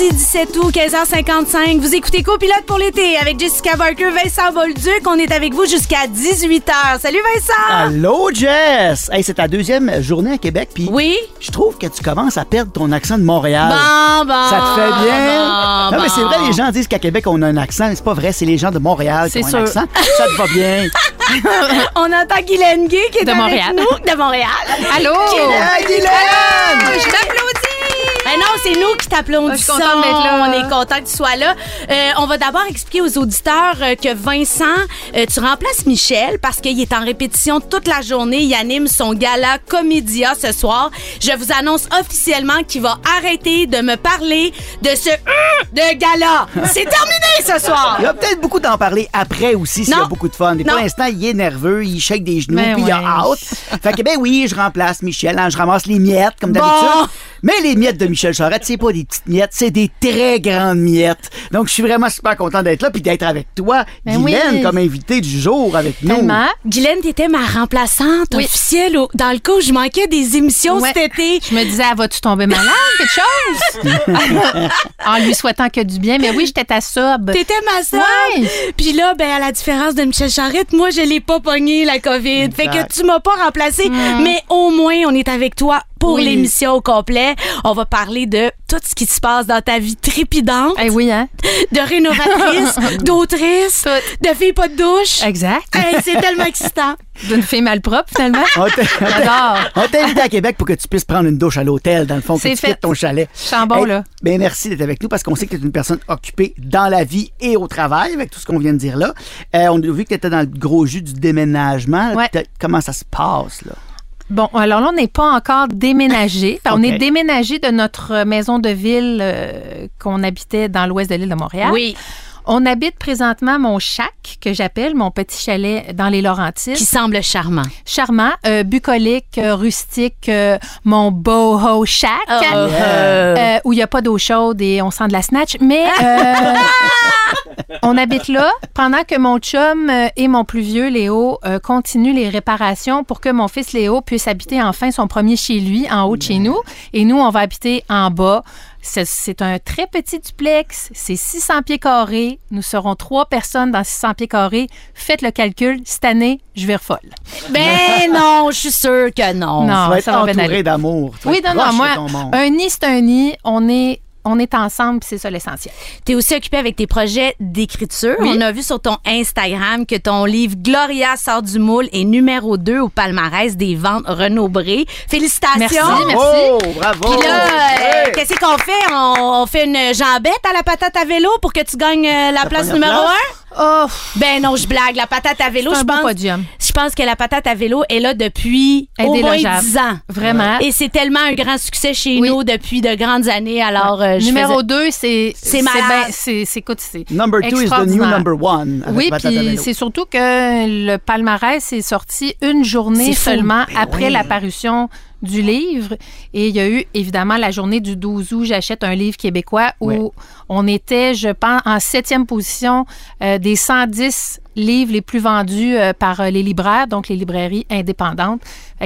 Mercredi 17 août, 15h55. Vous écoutez Copilote pour l'été avec Jessica Barker, Vincent Bolduc. On est avec vous jusqu'à 18h. Salut Vincent! Allô, Jess! Hey, c'est ta deuxième journée à Québec, puis Oui? je trouve que tu commences à perdre ton accent de Montréal. Bon, bon. Ça te fait bien? bon, non, mais c'est vrai, les gens disent qu'à Québec, on a un accent, mais c'est pas vrai, c'est les gens de Montréal qui C'est ont sûr. un accent. Ça te va bien? On entend Guylaine Gay qui est De avec Montréal. nous. De Montréal. Allô? Hey, Guylaine! Je t'applaudis! Ben non, c'est nous qui Ah, je t'applaudissons. d'être là. On est content que tu sois là. Euh, on va d'abord expliquer aux auditeurs euh, que Vincent, euh, tu remplaces Michel parce qu'il est en répétition toute la journée. Il anime son gala Comédia ce soir. Je vous annonce officiellement qu'il va arrêter de me parler de ce Hum de gala. C'est terminé ce soir. Il va peut-être beaucoup t'en parler après aussi s'il y a beaucoup de fun. Et pour l'instant, il est nerveux, il shake des genoux, Ben puis il a hâte. Fait que ben oui, je remplace Michel, hein, je ramasse les miettes comme Bon. Mais les miettes de Michel Charette, c'est pas des petites miettes, c'est des très grandes miettes. Donc je suis vraiment super content d'être là puis d'être avec toi, Ben Guylaine, oui. comme invité du jour avec nous. Tellement. Guylaine, t'étais ma remplaçante Oui. officielle au- dans le cas où je manquais des émissions Ouais. cet été. Je me disais, ah, vas-tu tomber malade, quelque chose? en lui souhaitant que du bien. Mais oui, j'étais ta sub. T'étais ma soeur. Ouais. Puis là, ben, à la différence de Michel Charette, moi, je l'ai pas pogné, la COVID. Fait que tu m'as pas remplacé. Mais au moins, on est avec toi pour Oui. l'émission au complet. On va parler de tout ce qui se passe dans ta vie trépidante, Eh oui, hein? de rénovatrice, d'autrice, de fille pas de douche. Exact. Hey, c'est tellement excitant. D'une fille malpropre, finalement. On t'a- J'adore. On t'a invité à Québec pour que tu puisses prendre une douche à l'hôtel, dans le fond, que C'est tu fait. quittes ton chalet. Chambon, là. Ben merci d'être avec nous parce qu'on sait que tu es une personne occupée dans la vie et au travail, avec tout ce qu'on vient de dire là. Euh, on a vu que tu étais dans le gros jus du déménagement. Ouais. Comment ça se passe, là? Bon, alors là, on n'est pas encore déménagé. On est déménagé de notre maison de ville euh, qu'on habitait dans l'ouest de l'île de Montréal. Oui. On habite présentement mon shack, que j'appelle mon petit chalet dans les Laurentides. Qui semble charmant. Charmant, euh, bucolique, euh, rustique, euh, mon boho shack. Euh, où il n'y a pas d'eau chaude et on sent de la snatch. Mais on habite là pendant que mon chum et mon plus vieux, Léo, continuent les réparations pour que mon fils Léo puisse habiter enfin son premier chez lui, en haut de chez nous. Et nous, on va habiter en bas. C'est- un très petit duplex, c'est 600 pieds carrés. Nous serons trois personnes dans 600 pieds carrés. Faites le calcul, cette année, je vais folle. Ben non, je suis sûre que non. Non. tu vas être ça va entouré d'amour. Oui, non, non, moi, un nid, c'est un nid. On est, on est ensemble, puis c'est ça l'essentiel. Tu es aussi occupé avec tes projets d'écriture. Oui. On a vu sur ton Instagram que ton livre Gloria sort du moule est numéro 2 au palmarès des ventes Renaud Bré. Félicitations! Merci, merci. Oh, bravo! Puis là, euh, qu'est-ce qu'on fait? On, on fait une jambette à la patate à vélo pour que tu gagnes euh, la place première numéro place? 1? Oh, Ben non, je blague. La patate à vélo, je pense. podium. Je pense que la patate à vélo est là depuis au moins Indélogeable. 10 ans. Vraiment. Et c'est tellement un grand succès chez Oui. nous depuis de grandes années. Alors, euh, je Numéro faisais- 2, c'est. C'est malade. ben- C'est c'est écoute, c'est. Number two is the new number one. avec Oui, puis c'est surtout que le palmarès est sorti une journée fou. seulement Ben après oui. la parution du livre. Et il y a eu évidemment la journée du 12 août, j'achète un livre québécois où Ouais. on était, je pense, en septième position euh, des 110 livres les plus vendus euh, par euh, les libraires, donc les librairies indépendantes.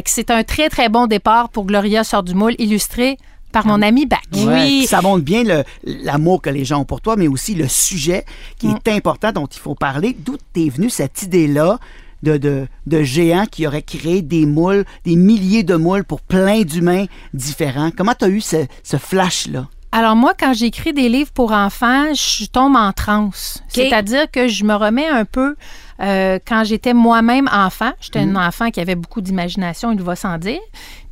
C'est un très, très bon départ pour Gloria sort du moule, illustré par mon ami Bach. Ouais, Oui. Ça montre bien le- l'amour que les gens ont pour toi, mais aussi le sujet qui Mm. est important, dont il faut parler. D'où t'es venue cette idée-là de, de, de géants qui auraient créé des moules, des milliers de moules pour plein d'humains différents? Comment tu as eu ce, ce flash-là? Alors moi, quand j'écris des livres pour enfants, je tombe en transe. C'est-à-dire que je me remets un peu euh, quand j'étais moi-même enfant. J'étais un enfant qui avait beaucoup d'imagination, il va sans dire.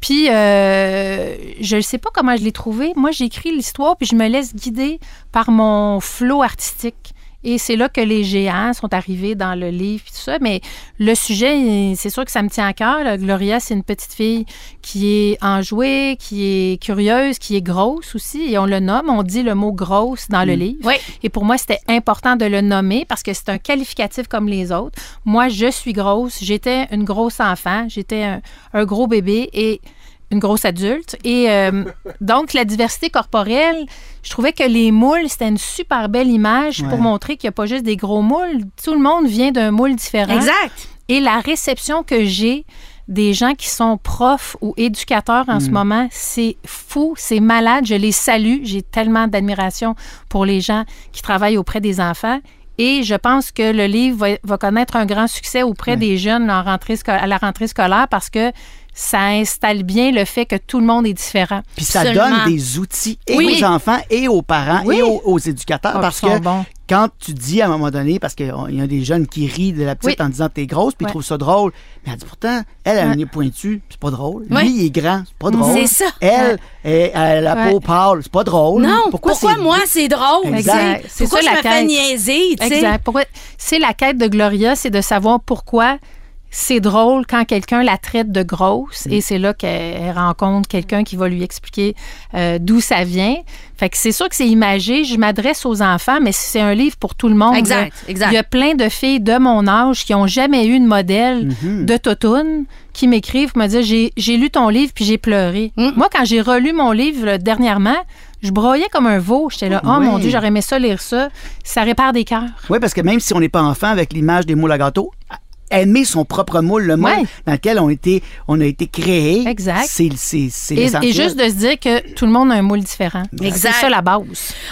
Puis euh, je ne sais pas comment je l'ai trouvé. Moi, j'écris l'histoire puis je me laisse guider par mon flot artistique. Et c'est là que les géants sont arrivés dans le livre et tout ça. Mais le sujet, c'est sûr que ça me tient à cœur. là. Gloria, c'est une petite fille qui est enjouée, qui est curieuse, qui est grosse aussi. Et on le nomme, on dit le mot grosse dans le livre. Oui. Et pour moi, c'était important de le nommer parce que c'est un qualificatif comme les autres. Moi, je suis grosse. J'étais une grosse enfant. J'étais un, un gros bébé. Et une grosse adulte. Et euh, donc, la diversité corporelle, je trouvais que les moules, c'était une super belle image pour montrer qu'il n'y a pas juste des gros moules. Tout le monde vient d'un moule différent. Exact. Et la réception que j'ai des gens qui sont profs ou éducateurs en ce moment, c'est fou, c'est malade. Je les salue. J'ai tellement d'admiration pour les gens qui travaillent auprès des enfants. Et je pense que le livre va, va connaître un grand succès auprès des jeunes en rentrée sco- à la rentrée scolaire parce que ça installe bien le fait que tout le monde est différent. Puis ça Absolument. donne des outils et Oui. aux enfants et aux parents Oui. et aux, aux éducateurs Ah, parce que bons. quand tu dis à un moment donné, parce qu'il y a des jeunes qui rient de la petite Oui. en disant t'es grosse, puis ils trouvent ça drôle. Mais elle dit pourtant, elle a un nez pointu, c'est pas drôle. Ouais. Lui, il est grand, c'est pas drôle. C'est ça. Elle, elle a la Ouais. peau pâle, c'est pas drôle. Non, pourquoi, moi c'est drôle? Exact. Pourquoi ça, je la me fais quête. niaiser? Exact. C'est la quête de Gloria, c'est de savoir pourquoi c'est drôle quand quelqu'un la traite de grosse Mm. et c'est là qu'elle rencontre quelqu'un qui va lui expliquer euh, d'où ça vient. Fait que c'est sûr que c'est imagé. Je m'adresse aux enfants, mais c'est un livre pour tout le monde. Exact. Il y a plein de filles de mon âge qui ont jamais eu de modèle Mm-hmm. de Totoune qui m'écrivent, me disent j'ai, lu ton livre puis j'ai pleuré. Mm. Moi, quand j'ai relu mon livre là, dernièrement, je broyais comme un veau. J'étais là, oh mon Dieu, j'aurais aimé ça lire ça. Ça répare des cœurs. Oui, parce que même si on n'est pas enfant avec l'image des moules à gâteau, aimer son propre moule, le moule Ouais. dans lequel on, été, on a été créé, Exact. c'est c'est- c'est Et, juste de se dire que tout le monde a un moule différent. Exact. C'est ça la base.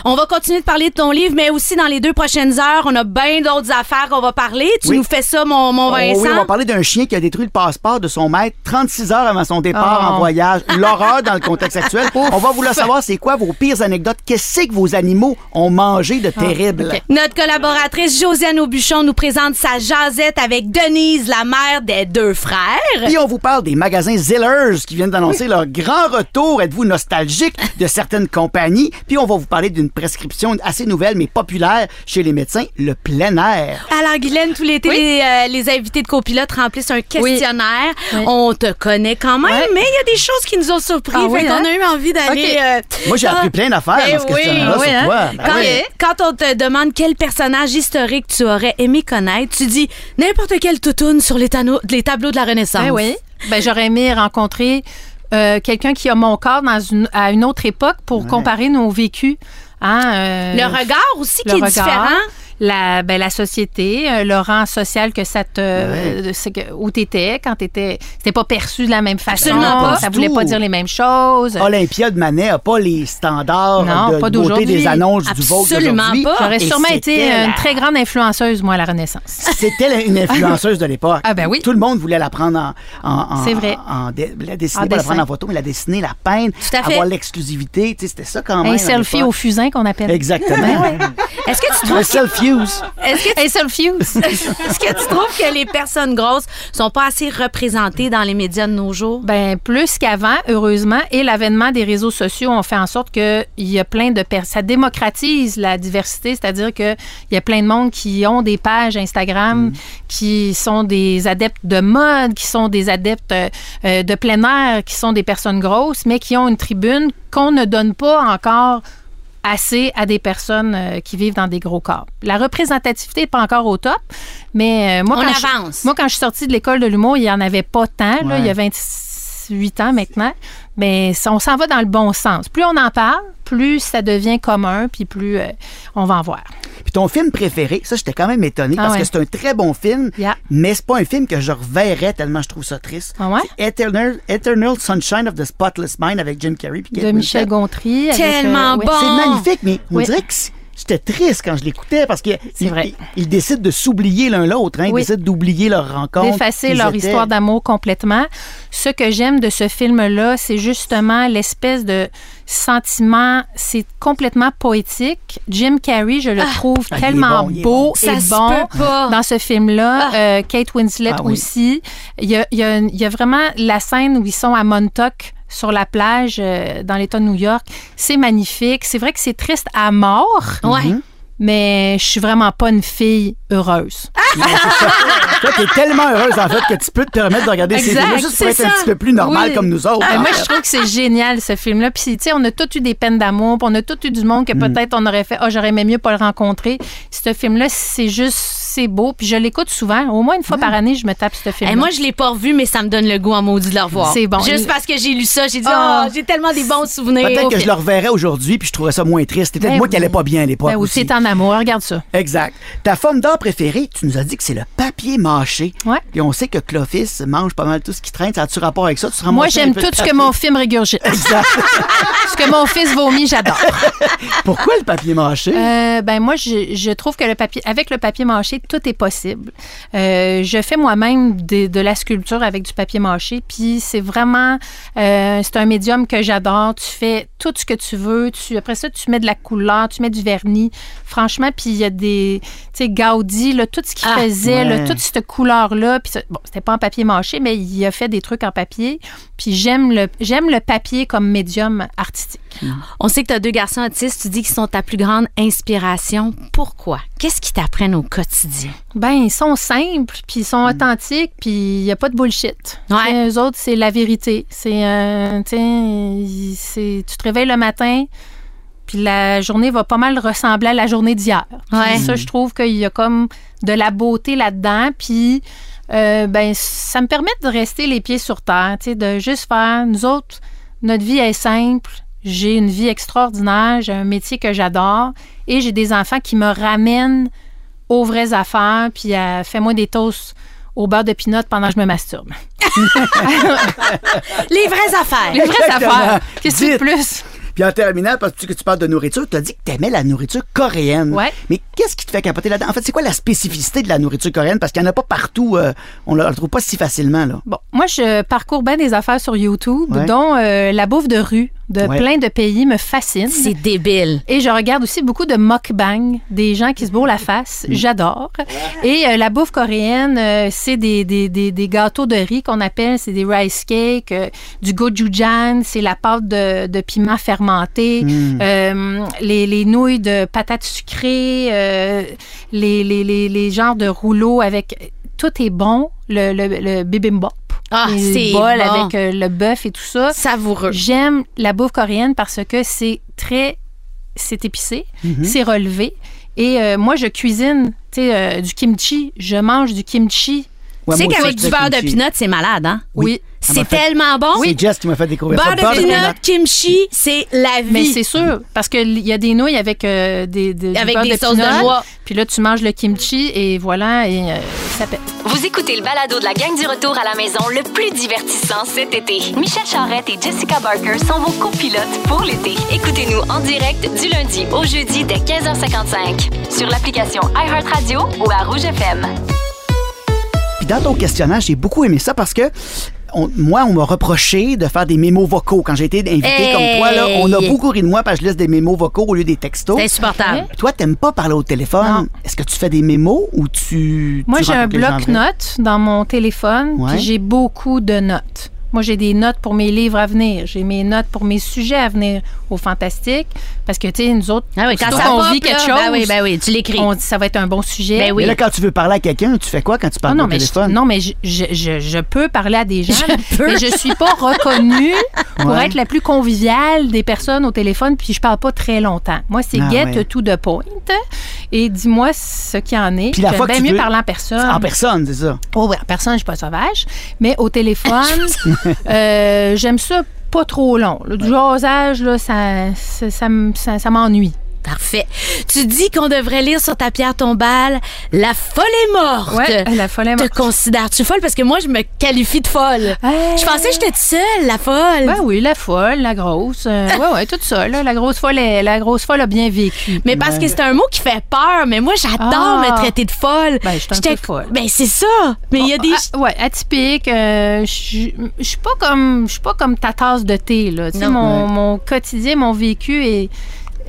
On va continuer de parler de ton livre, mais aussi dans les deux prochaines heures, on a bien d'autres affaires qu'on va parler. Tu Oui. nous fais ça, mon, mon Oh Vincent? oui, on va parler d'un chien qui a détruit le passeport de son maître 36 heures avant son départ Oh. en voyage. L'horreur dans le contexte actuel. on va vouloir savoir c'est quoi vos pires anecdotes? Qu'est-ce que vos animaux ont mangé de terrible? ok. Notre collaboratrice Josiane Aubuchon nous présente sa jasette avec Denise, la mère des deux frères. Puis on vous parle des magasins Zillers qui viennent d'annoncer leur grand retour. Êtes-vous nostalgique de certaines compagnies? Puis on va vous parler d'une prescription assez nouvelle mais populaire chez les médecins, le plein air. Alors, Guylaine, tout l'été, Oui. les, euh, les invités de copilote remplissent un questionnaire. Oui. On te connaît quand même, mais il y a des choses qui nous ont surpris. Ah fait qu'on hein? a eu envie d'aller. Ok. euh, Moi, j'ai appris plein d'affaires ben dans ce oui, sur hein? toi. Ben Quand, oui. quand on te demande quel personnage historique tu aurais aimé connaître, tu dis n'importe toutoune sur les, tano- les tableaux de la Renaissance. Ben oui. Ben, j'aurais aimé rencontrer euh, quelqu'un qui a mon corps dans une, à une autre époque pour comparer nos vécus. Hein, euh, Le regard aussi le qui est regard, différent. La, ben, la société, euh, le rang social que ça te. Ouais. euh, où tu étais quand tu étais. C'était pas perçu de la même façon. Absolument pas. Ça voulait pas dire les mêmes choses. Olympia de Manet n'a pas les standards Non, de pas beauté des annonces du Vogue Absolument d'aujourd'hui. pas. J'aurais sûrement été la- une très grande influenceuse, moi, à la Renaissance. C'était une influenceuse de l'époque. Ah ben oui. Tout le monde voulait la prendre en... en, en- C'est vrai. En, la dessiner, En pas la prendre en photo, mais la dessiner, la peindre, Tout à fait. avoir l'exclusivité. Tu sais, C'était ça quand même. Un selfie au fusain qu'on appelle. Exactement. Est-ce que tu trouves est-ce que. Est-ce que tu trouves que les personnes grosses sont pas assez représentées dans les médias de nos jours? Ben plus qu'avant, heureusement, et l'avènement des réseaux sociaux ont fait en sorte que il y a plein de personnes. Ça démocratise la diversité, c'est-à-dire que il y a plein de monde qui ont des pages Instagram, qui sont des adeptes de mode, qui sont des adeptes euh, euh, de plein air, qui sont des personnes grosses, mais qui ont une tribune qu'on ne donne pas encore assez à des personnes euh, qui vivent dans des gros corps. La représentativité n'est pas encore au top, mais euh, moi, On quand je- moi, quand je suis sortie de l'école de l'humour, il n'y en avait pas tant. là. Il y a 28 ans maintenant. Mais ça- on s'en va dans le bon sens. Plus on en parle, plus ça devient commun, puis plus euh, on va en voir. Puis ton film préféré, ça, j'étais quand même étonné Ah parce ouais. que c'est un très bon film, Yeah. mais c'est pas un film que je reverrais tellement je trouve ça triste. Ah ouais? C'est Eternal, Eternal Sunshine of the Spotless Mind avec Jim Carrey puis De Michel. Gontry. avec, Tellement ouais. bon. C'est magnifique, mais on Oui. dirait que j'étais triste quand je l'écoutais parce qu'ils ils décident de s'oublier l'un l'autre. Hein, Ils Oui. décident d'oublier leur rencontre. d'effacer leur étaient. histoire d'amour complètement. Ce que j'aime de ce film-là, c'est justement l'espèce de sentiment, c'est complètement poétique. Jim Carrey, je le trouve Ah, il est tellement bon, beau bon. et Ça bon dans ce film-là. Euh, Kate Winslet Ah oui. aussi. Il y, a, il y a une- il y a vraiment la scène où ils sont à Montauk sur la plage euh, dans l'État de New York. C'est magnifique. C'est vrai que c'est triste à mort, Ouais. Mhm. mais je suis vraiment pas une fille heureuse. Toi, t'es tellement heureuse, en fait, que tu peux te permettre de regarder ces Exact, films juste pour c'est être un petit peu plus normal Oui. comme nous autres. En moi, fait. je trouve que c'est génial, ce film-là. Puis, tu sais, on a tous eu des peines d'amour, on a tous eu du monde que peut-être on aurait fait, oh, j'aurais aimé mieux pas le rencontrer. Ce film-là, c'est juste, c'est beau. Puis je l'écoute souvent. Au moins une fois par année, je me tape ce film. Et moi, je l'ai pas revu, mais ça me donne le goût en maudit de le revoir. C'est bon. Juste parce que j'ai lu ça, j'ai dit, Ah. oh, j'ai tellement des bons souvenirs. Peut-être que je le reverrais aujourd'hui puis je trouverais ça moins triste. C'était peut-être Ben moi qui oui. allais pas bien à l'époque Ben, c'est en amour. Regarde ça. Exact. Ta forme d'art préférée, tu nous as dit que c'est le papier mâché. Ouais. Puis on sait que Clovis mange pas mal tout ce qui traîne. Ça a-tu rapport avec ça? Tu Moi, j'aime tout ce que mon film régurgite. Exact. ce que mon fils vomit, j'adore. Pourquoi le papier mâché? Euh, ben moi, je, je trouve que le papier, avec le papier mâché, tout est possible. Euh, je fais moi-même de, la sculpture avec du papier mâché, puis c'est vraiment, euh, c'est un médium que j'adore. Tu fais tout ce que tu veux. Tu, après ça, tu mets de la couleur, tu mets du vernis. Franchement, puis il y a des, tu sais, Gaudi, là, tout ce qu'il Ah, faisait, là, toute cette couleur-là. Puis bon, c'était pas en papier mâché, mais il a fait des trucs en papier. Puis j'aime le, j'aime le papier comme médium artistique. On sait que tu as deux garçons autistes. Tu dis qu'ils sont ta plus grande inspiration. Pourquoi? Qu'est-ce qu'ils t'apprennent au quotidien? Ben, ils sont simples, puis ils sont authentiques, puis il n'y a pas de bullshit. Ouais. Eux autres, c'est la vérité. C'est, euh, tu c'est- te réveilles le matin, puis la journée va pas mal ressembler à la journée d'hier. Ouais. Ça, je trouve qu'il y a comme de la beauté là-dedans, puis euh, ben, ça me permet de rester les pieds sur terre, tu sais, de juste faire, nous autres, notre vie est simple. J'ai une vie extraordinaire, j'ai un métier que j'adore et j'ai des enfants qui me ramènent aux vraies affaires, puis à fais-moi des toasts au beurre de pinot pendant que je me masturbe. Les vraies affaires. Les vraies Exactement. affaires. Qu'est-ce que plus? Puis en terminant, parce que tu parles de nourriture, tu as dit que tu aimais la nourriture coréenne. Ouais. Mais qu'est-ce qui te fait capoter là-dedans? En fait, c'est quoi la spécificité de la nourriture coréenne? Parce qu'il n'y en a pas partout. euh, on ne la trouve pas si facilement. là. Bon, moi, je parcours bien des affaires sur YouTube, Ouais. dont euh, la bouffe de rue de Ouais. plein de pays me fascine. C'est débile. Et je regarde aussi beaucoup de mukbang, des gens qui se bourrent la face. Mm. J'adore. Et euh, la bouffe coréenne, euh, c'est des, des, des, des gâteaux de riz qu'on appelle, c'est des rice cakes, euh, du gochujang, c'est la pâte de, de piment fermenté, Mm. euh, les, les nouilles de patates sucrées, euh, les, les, les, les genres de rouleaux avec... Tout est bon, le, le, le bibimbap. Ah, les c'est bols bon. avec euh, le bœuf et tout ça. Savoureux. J'aime la bouffe coréenne parce que c'est très. C'est épicé, Mhm. c'est relevé. Et euh, moi, je cuisine, tu sais, euh, du kimchi. Je mange du kimchi. Ouais, tu sais qu'avec du beurre de pinot, c'est malade, hein? Oui. C'est fait- tellement bon. C'est Jess qui m'a fait découvrir ça. Beurre de pinot, kimchi, c'est la vie. Mais c'est sûr, parce qu'il y a des nouilles avec euh, des, Avec beurre des de sauces de joie. Puis là, tu manges le kimchi et voilà, et euh, ça pète. Vous écoutez le balado de la gang du retour à la maison le plus divertissant cet été. Michel Charrette et Jessica Barker sont vos copilotes pour l'été. Écoutez-nous en direct du lundi au jeudi dès 15h55 sur l'application iHeartRadio ou à Rouge FM. Dans ton questionnaire, j'ai beaucoup aimé ça parce que on- moi, on m'a reproché de faire des mémos vocaux. Quand j'ai été invité Hey! comme toi, là, on a beaucoup ri de moi parce que je laisse des mémos vocaux au lieu des textos. C'est insupportable. Toi, t'aimes pas parler au téléphone. Non. Est-ce que tu fais des mémos ou tu. Moi, tu j'ai un bloc-notes dans mon téléphone, Ouais. puis j'ai beaucoup de notes. Moi, j'ai des notes pour mes livres à venir. J'ai mes notes pour mes sujets à venir au Fantastique. Parce que, tu sais, nous autres, Ah oui, quand ça pop, vit quelque là, chose, ben oui, ben oui, tu l'écris. on dit ça va être un bon sujet. Ben oui. Mais là, quand tu veux parler à quelqu'un, tu fais quoi quand tu Ah parles non, au mais je, téléphone? non, mais je, je, je- je peux parler à des gens, peux. mais je suis pas reconnue pour Ouais. être la plus conviviale des personnes au téléphone, puis je parle pas très longtemps. Moi, c'est Ah get ouais. to the point et dis-moi ce qu'il y en est. Puis la fois que bien tu mieux veux- parler en personne. En personne, c'est ça. Oh, ouais, en personne, je suis pas sauvage. Mais au téléphone, euh, j'aime ça pas trop long. Du jasage, là, ça, ça, ça m- ça- ça m'ennuie. Parfait. Tu dis qu'on devrait lire sur ta pierre tombale La folle est morte. Ouais, la folle est Te morte. considères-tu folle? Parce que moi, je me qualifie de folle. Hey. Je pensais que j'étais toute seule, la folle. Ben oui, la folle, la grosse. euh, ouais, ouais, tout ça. là. La grosse folle, est- la grosse folle a bien vécu. Mais parce que c'est un mot qui fait peur. Mais moi, j'adore Ah. me traiter de folle. Ben, je suis folle. Ben, c'est ça. Mais il y a des. Ah, ouais, atypique. euh, Je suis pas comme je suis pas comme ta tasse de thé là. Tu sais, mon quotidien, mon vécu est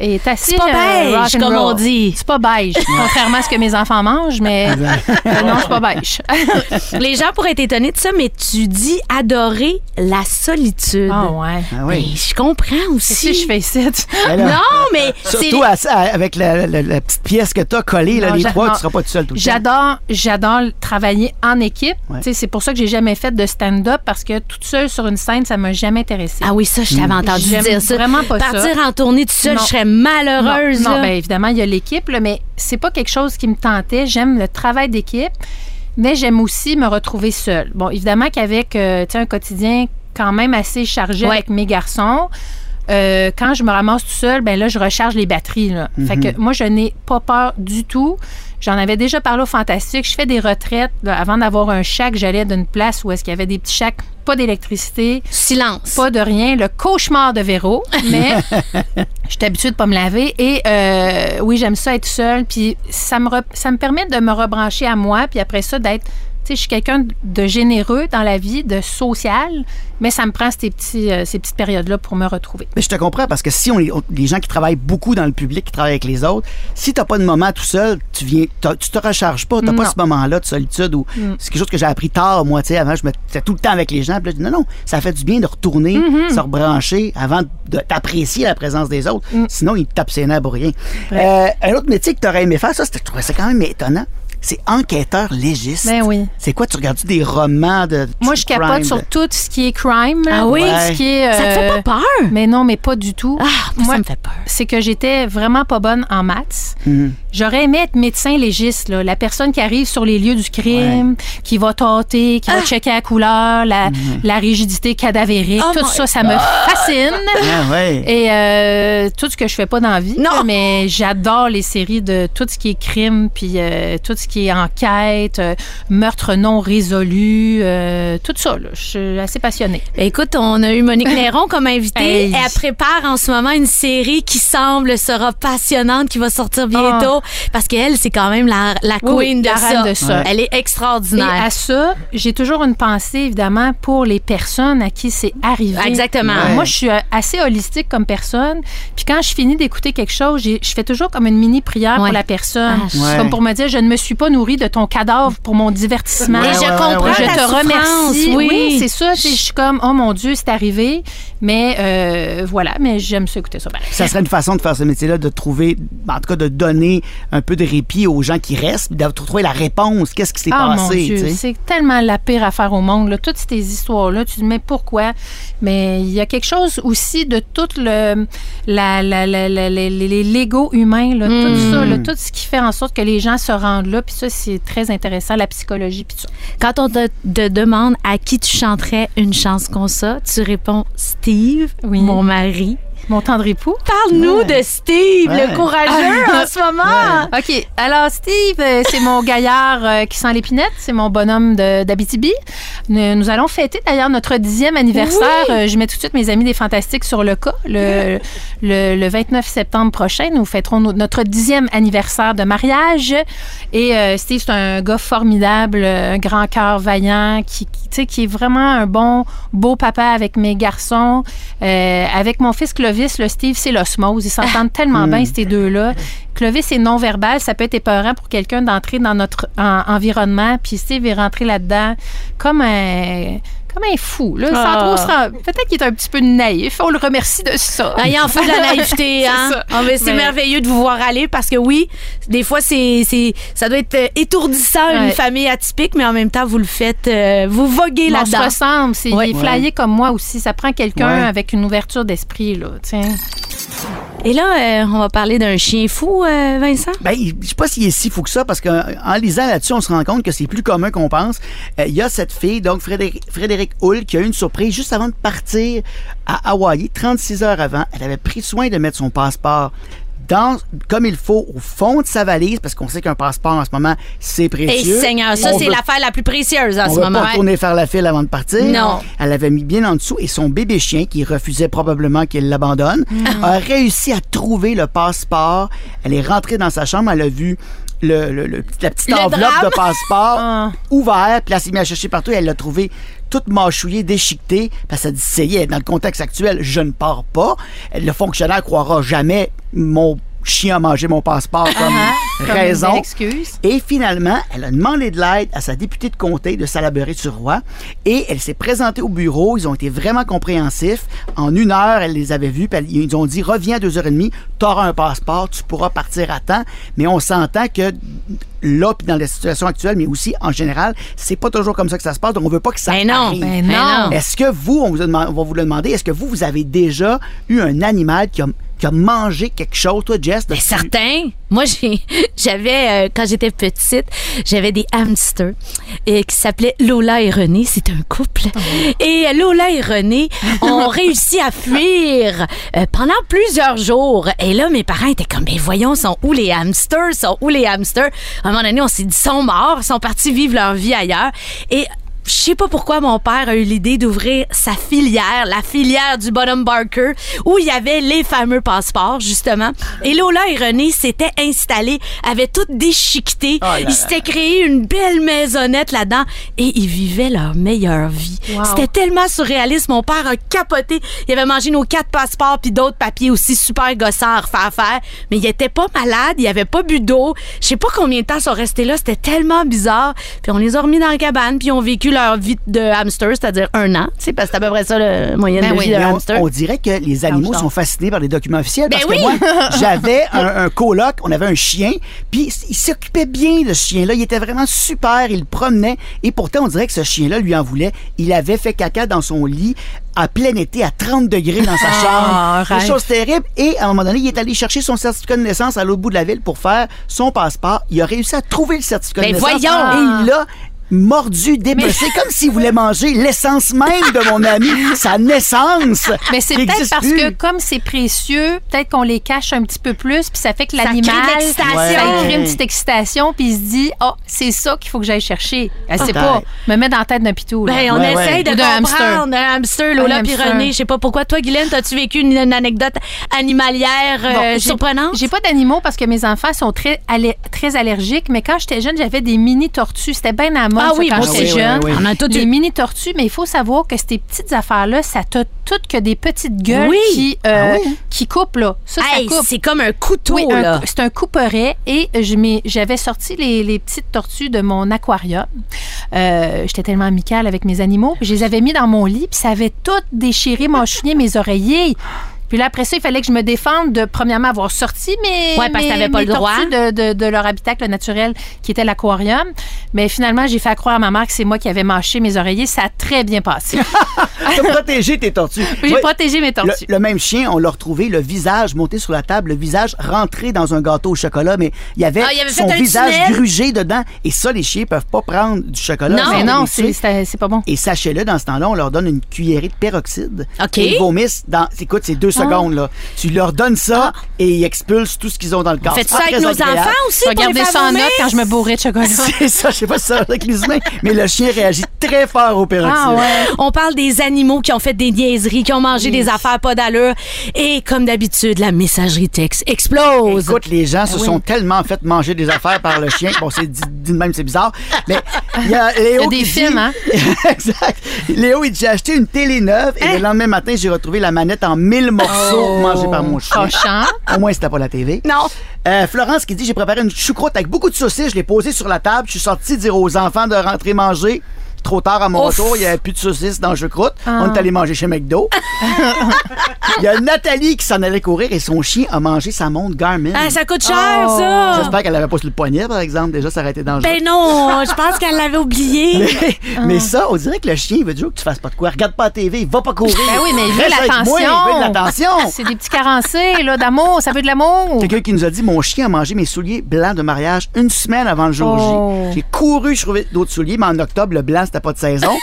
est assez C'est pas euh, beige, rock and comme on dit. C'est pas beige, contrairement à ce que mes enfants mangent, mais euh, non, c'est pas beige. Les gens pourraient être étonnés de ça, mais tu dis adorer la solitude. Ah ouais. Ah oui. je comprends aussi. Si je fais ici? Ben là, Non, mais. Surtout à- avec la, la- la petite pièce que tu as collée, là, Non, les j'a- trois, non. tu seras pas tout seul tout le temps. J'adore, j'adore travailler en équipe. Ouais. Tu sais, C'est pour ça que j'ai jamais fait de stand-up parce que toute seule sur une scène, ça m'a jamais intéressé. Ah oui, ça, je t'avais entendu J'aime dire ça. vraiment pas ça. Partir en tournée tout seul, Non. je serais malheureuse. Non, ben, évidemment, il y a l'équipe, là, mais c'est pas quelque chose qui me tentait. J'aime le travail d'équipe, mais j'aime aussi me retrouver seule. Bon, évidemment qu'avec euh, tu sais, un quotidien quand même assez chargé Ouais. avec mes garçons, euh, quand je me ramasse tout seul, ben là, je recharge les batteries. Là. Fait que moi, je n'ai pas peur du tout. J'en avais déjà parlé au Fantastique. Je fais des retraites. là, avant d'avoir un shack, j'allais d'une place où est-ce qu'il y avait des petits shacks, pas d'électricité, Silence. pas de rien, le cauchemar de Véro, mais j'étais habituée de pas me laver et euh, oui, j'aime ça être seule puis ça me re- ça me permet de me rebrancher à moi puis après ça d'être sais, je suis quelqu'un de généreux dans la vie, de social, mais ça me prend ces, petits, euh, ces petites périodes-là pour me retrouver. Mais je te comprends parce que si on on- les gens qui travaillent beaucoup dans le public, qui travaillent avec les autres, si t'as pas de moment tout seul, tu viens, tu te recharges pas, t'as pas ce moment-là de solitude ou c'est quelque chose que j'ai appris tard moi, tu sais, avant je me tout le temps avec les gens, puis là, je dis non non, ça fait du bien de retourner, se rebrancher avant de t'apprécier la présence des autres. Sinon ils te tapent ses nerfs pour rien. Euh, un autre métier que t'aurais aimé faire, ça, je trouvais ça quand même étonnant. C'est enquêteur légiste. Ben oui. C'est quoi, tu regardes des romans de. Moi, je capote sur tout ce qui est crime. là. Ah oui? Ce qui est, Ça te fait euh, pas peur? Mais non, mais pas du tout. Ah, moi, Moi, ça me fait peur. c'est que j'étais vraiment pas bonne en maths. Mhm. J'aurais aimé être médecin légiste, là, la personne qui arrive sur les lieux du crime, qui va tâter, qui va checker la couleur, la, la rigidité cadavérique, Oh tout ça, ça me fascine. Ah ouais. Et euh, tout ce que je fais pas dans la vie, Non. mais j'adore les séries de tout ce qui est crime, puis euh, tout ce qui est enquête, euh, meurtre non résolu, euh, tout ça. là. Je suis assez passionnée. Ben, écoute, on a eu Monique Néron comme invitée. Hey. Elle prépare en ce moment une série qui semble sera passionnante, qui va sortir bientôt. Parce qu'elle, c'est quand même la, la Ah. Oui, queen de, la ça. reine de ça. Elle est Et extraordinaire. à ça, j'ai toujours une pensée, évidemment, pour les personnes à qui c'est arrivé. Exactement. Ouais. Moi, je suis euh, assez holistique comme personne. Puis quand je finis d'écouter quelque chose, je fais toujours comme une mini prière Ouais. pour la personne. Ah, Ouais. Comme pour me dire, je ne me suis pas nourrie de ton cadavre pour mon divertissement. Et je ouais, comprends ouais, Je te souffrance, remercie. Oui, c'est ça. Je suis comme, oh mon Dieu, c'est arrivé. Mais euh, voilà, mais j'aime ça écouter ça. pareil. Ça serait une façon de faire ce métier-là, de trouver, en tout cas, de donner un peu de répit aux gens qui restent, puis de trouver la réponse. Qu'est-ce qui s'est Ah mon passé? C'est tellement la pire affaire au monde. Là. Toutes ces histoires-là, tu te dis, mais pourquoi? Mais il y a quelque chose aussi de tout le la, la, la, la- la- les Lego humains, là, Hmm. tout ça, là, tout ce qui fait en sorte que les gens se rendent là. Puis ça, c'est très intéressant, la psychologie. Puis ça. Quand on te, te demande à qui tu chanterais une chanson comme ça, tu réponds Steve, Oui. mon mari. Mon tendre époux. Parle-nous Ouais. de Steve, Ouais. le courageux en ce moment. OK. Alors, Steve, euh, c'est mon gaillard euh, qui sent l'épinette. C'est mon bonhomme d'Abitibi. Nous, nous allons fêter d'ailleurs notre dixième anniversaire. Euh, je mets tout de suite mes amis des Fantastiques sur le cas. Le, le, le 29 septembre prochain, nous fêterons no- notre dixième anniversaire de mariage. Et euh, Steve, c'est un gars formidable, un grand cœur vaillant, qui, qui, tu sais, qui est vraiment un bon, beau papa avec mes garçons. Euh, avec mon fils Clovis, le Steve, c'est l'osmose. Ils s'entendent tellement bien, ces deux-là. Clovis est non-verbal. Ça peut être épeurant pour quelqu'un d'entrer dans notre en- environnement. Puis Steve est rentré là-dedans comme un, comme un fou. Là, sans Ah. trop se rend- Peut-être qu'il est un petit peu naïf. On le remercie de ça. Ah, il en faut de la naïveté, C'est hein? Ah, mais c'est Mais- merveilleux de vous voir aller parce que oui, des fois, c'est, c'est, ça doit être euh, étourdissant, une famille atypique, mais en même temps, vous le faites, euh, vous voguez Mais on se là-dedans. ressemble. C'est, Ouais. Il est flyé comme moi aussi. Ça prend quelqu'un Ouais. avec une ouverture d'esprit. Là, tiens. Et là, euh, on va parler d'un chien fou, euh, Vincent? Ben, je sais pas s'il est si fou que ça, parce qu'en en lisant là-dessus, on se rend compte que c'est plus commun qu'on pense. Euh, Il y a cette fille, donc Frédéric, Frédéric Hull, qui a eu une surprise juste avant de partir à Hawaï, 36 heures avant. Elle avait pris soin de mettre son passeport dans, comme il faut au fond de sa valise, parce qu'on sait qu'un passeport en ce moment, c'est Et précieux. Seigneur, ça, On c'est l'affaire la plus précieuse en on ce moment. pas retourner faire la file avant de partir. Non. Elle avait mis bien en dessous et son bébé chien, qui refusait probablement qu'il l'abandonne, Mm. a réussi à trouver le passeport. Elle est rentrée dans sa chambre, elle a vu le, le- le- la petite enveloppe drame. de passeport Ah. ouvert, puis elle s'est mise à chercher partout et elle l'a trouvé toute mâchouillée, déchiquetée, parce dit, ça est, dans le contexte actuel, je ne pars pas. Le fonctionnaire croira jamais mon chien a mangé mon passeport comme Ah, Comme une raison. excuse. Et finalement, elle a demandé de l'aide à sa députée de comté de Salaberry-sur-Roi et elle s'est présentée au bureau. Ils ont été vraiment compréhensifs. En une heure, elle les avait vus. puis ils ont dit Reviens à deux heures et demie, tu auras un passeport, tu pourras partir à temps. Mais on s'entend que là, puis dans la situation actuelle, mais aussi en général, c'est pas toujours comme ça que ça se passe. Donc, on veut pas que ça Ben non, arrive. ben non. Est-ce que vous, on, vous a on va vous le demander, est-ce que vous, vous avez déjà eu un animal qui a qui a mangé quelque chose, toi, Jess? Ben, t'as-tu- certain. Moi, j'ai, j'avais, euh, quand j'étais petite, j'avais des hamsters euh, qui s'appelaient Lola et René. C'est un couple. Et euh, Lola et René ont réussi à fuir euh, pendant plusieurs jours. Et là, mes parents étaient comme, mais voyons, sont où les hamsters? Sont où les hamsters? À un moment donné, on s'est dit, sont morts, sont partis vivre leur vie ailleurs. Et je sais pas pourquoi mon père a eu l'idée d'ouvrir sa filière, la filière du Bottom Barker, où il y avait les fameux passeports, justement. Et Lola et René s'étaient installés, avaient tout déchiqueté. Oh ils s'étaient créé une belle maisonnette là-dedans et ils vivaient leur meilleure vie. Wow. C'était tellement surréaliste. Mon père a capoté. Il avait mangé nos quatre passeports puis d'autres papiers aussi super gossants à refaire faire. Mais il était pas malade, il avait pas bu d'eau. Je sais pas combien de temps ils sont restés là. C'était tellement bizarre. Puis on les a remis dans la cabane puis ont vécu leur vie de hamster, c'est-à-dire un an. Tu sais, parce que c'est à peu près ça le moyenne Ben de oui, vie d'un on, hamster. on dirait que les animaux sont fascinés par les documents officiels. Ben parce oui. que moi, j'avais un, un coloc, on avait un chien, puis il s'occupait bien de ce chien-là. Il était vraiment super, il le promenait. Et pourtant, on dirait que ce chien-là lui en voulait. Il avait fait caca dans son lit à plein été, à 30 degrés dans sa Ah, chambre. Des choses terribles. Et à un moment donné, il est allé chercher son certificat de naissance à l'autre bout de la ville pour faire son passeport. Il a réussi à trouver le certificat Ben de naissance. voyons! Et il l'a mordu, dépecé, comme s'il voulait manger l'essence même de mon ami, sa naissance. Mais c'est peut-être parce plus. que comme c'est précieux, peut-être qu'on les cache un petit peu plus, puis ça fait que l'animal, ça crée une petite excitation, puis il se dit, oh, c'est ça qu'il faut que j'aille chercher. Elle sait pas, me met dans la tête d'un pitou. là. Ben, on Ouais, essaye ouais. de comprendre un hamster, Lola. René. Je sais pas pourquoi. Toi, Guylaine, as-tu vécu une, une anecdote animalière euh, Bon, surprenante? J'ai pas d'animaux parce que mes enfants sont très, allergiques, mais quand j'étais jeune, j'avais des mini tortues. C'était bien à Ah ça, oui, quand j'étais jeune. On a tout des eu. mini tortues, mais il faut savoir que ces petites affaires-là, ça t'a toutes que des petites gueules Oui. qui, euh, Ah oui? qui coupent là. Ça, Hey, ça coupe. c'est comme un couteau, Oui, c'est un couperet et j'avais sorti les, les petites tortues de mon aquarium. Euh, J'étais tellement amicale avec mes animaux. Je les avais mis dans mon lit, puis ça avait tout déchiré mon chigné, mes oreillers. Puis là, après ça, il fallait que je me défende de, premièrement, avoir sorti mes, Ouais, parce que mes- t'avais pas mes le droit. de, de- de leur habitacle naturel qui était l'aquarium. Mais finalement, j'ai fait croire à ma mère que c'est moi qui avais mâché mes oreillers. Ça a très bien passé. T'as protégé tes tortues. J'ai Ouais, protégé mes tortues. le même chien, on l'a retrouvé, le visage monté sur la table, le visage rentré dans un gâteau au chocolat, mais il y avait, Ah, il avait fait son visage tunnel. grugé dedans. Et ça, les chiens peuvent pas prendre du chocolat. Non. Mais on non, c'est pas bon. Et sachez-le, dans ce temps-là, on leur donne une cuillerée de peroxyde. OK. Et ils vomissent dans. Écoute, c'est deux secondes, là. Tu leur donnes ça et ils expulsent tout ce qu'ils ont dans le corps. Faites C'est ça avec nos agréable. enfants aussi Regardez ça en note quand je me bourrais de chocolat. C'est ça, je sais pas si ça avec les humains, mais le chien réagit très fort au. Ah ouais. On parle des animaux qui ont fait des niaiseries, qui ont mangé des affaires pas d'allure. Et comme d'habitude, la messagerie texte explose. Écoute, les gens Ah se sont tellement fait manger des affaires par le chien. Bon, c'est dit, dit de même, c'est bizarre. Mais il y a Léo. Il y a des qui films, dit- hein? exact. Léo, il dit J'ai acheté une télé neuve et le lendemain matin, j'ai retrouvé la manette en mille morceaux mangés par mon chien. Cochon. Au moins, c'était pas la TV. Non. Euh, Florence qui dit J'ai préparé une choucroute avec beaucoup de saucisses, je l'ai posée sur la table, je suis sorti dire aux enfants de rentrer manger. Trop tard à mon Ouf. retour, il n'y avait plus de saucisses dans le choucroute. Ah. On est allé manger chez McDo. Il y a Nathalie qui s'en allait courir et son chien a mangé sa montre Garmin. Ah, ça coûte cher, Oh. ça. J'espère qu'elle l'avait pas sur le poignet, par exemple. Déjà, ça aurait été dangereux. Ben non, je pense qu'elle l'avait oublié. mais, mais ça, on dirait que le chien, il veut toujours que tu fasses pas de quoi. Regarde pas la TV, il va pas courir. Ben oui, mais il veut l'attention. il veut de l'attention. C'est des petits carencés, là, d'amour. Ça veut de l'amour. Quelqu'un qui nous a dit Mon chien a mangé mes souliers blancs de mariage une semaine avant le jour Oh. J. J'ai couru, je trouvais d'autres souliers, mais en octobre, le blanc, c'était pas de saison.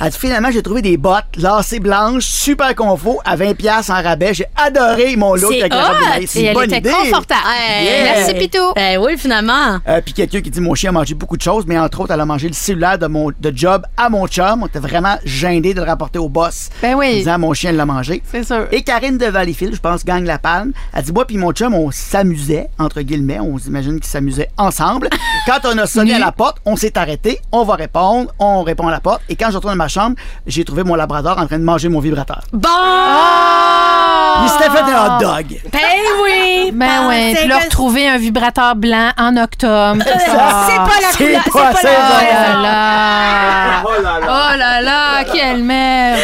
Elle dit, finalement, j'ai trouvé des bottes lacées blanches, super confort, à 20$ piastres en rabais. J'ai adoré mon look C'est avec la robe de. C'est une elle bonne était idée. confortable. Yeah. Merci, Pitou. Eh oui, finalement. Euh, puis quelqu'un qui dit mon chien a mangé beaucoup de choses, mais entre autres, elle a mangé le cellulaire de mon de job à mon chum. On était vraiment gênés de le rapporter au boss. Ben oui. En disant mon chien l'a mangé. C'est sûr. Et Karine de Valleyfield, je pense, gagne la palme. Elle dit moi puis mon chum, on s'amusait entre guillemets, on s'imagine qu'ils s'amusaient ensemble. Quand on a sonné à la porte, on s'est arrêté, on va répondre, on répond à la porte. Et quand je retourne dans ma chambre, j'ai trouvé mon labrador en train de manger mon vibrateur. Bon! Il s'était fait un hot dog. Ben oui! Ben ouais. Pensais Puis là, retrouver un vibrateur blanc en octobre. C'est pas la C'est couleur, pas c'est pas ça, la-. Oh là là! Oh là là. Oh là là! Ah, quelle merde!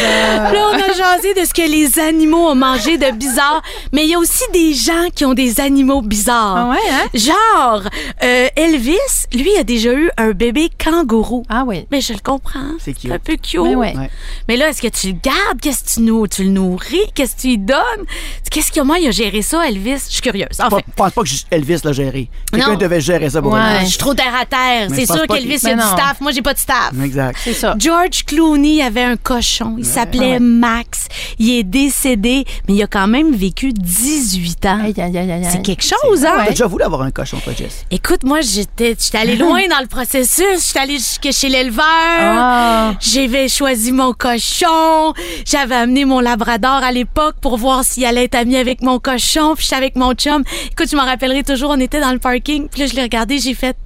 Là, on a jasé de ce que les animaux ont mangé de bizarre, mais il y a aussi des gens qui ont des animaux bizarres. Ah ouais, hein? Genre, euh, Elvis, lui, a déjà eu un bébé kangourou. Ah oui. Mais je le comprends. C'est cute. un peu cute. Mais ouais. Ouais. Mais là, est-ce que tu le gardes? Qu'est-ce que tu, nous, tu le nourris? Qu'est-ce que tu lui donnes? Qu'est-ce qu'il comment il a géré ça, Elvis? Je suis curieuse. Je Enfin, pense pas que Elvis l'a géré. Quelqu'un devait gérer ça pour Ouais. je suis trop terre à terre. C'est je sûr qu'Elvis, il a du staff. Moi, j'ai pas de staff. Exact. C'est ça. George Clooney avait un cochon. Il s'appelait Ouais. Max. Il est décédé, mais il a quand même vécu 18 ans. Aïe, aïe, aïe, aïe, C'est quelque chose, hein? T'as déjà voulu avoir un cochon, toi, Jess? Écoute, moi, j'étais j'étais allée loin dans le processus. J'étais allée jusque chez l'éleveur. Ah. J'avais choisi mon cochon. J'avais amené mon labrador à l'époque pour voir s'il allait être ami avec mon cochon. Puis j'étais avec mon chum. Écoute, je m'en rappellerai toujours, on était dans le parking. Puis là, je l'ai regardé, j'ai fait...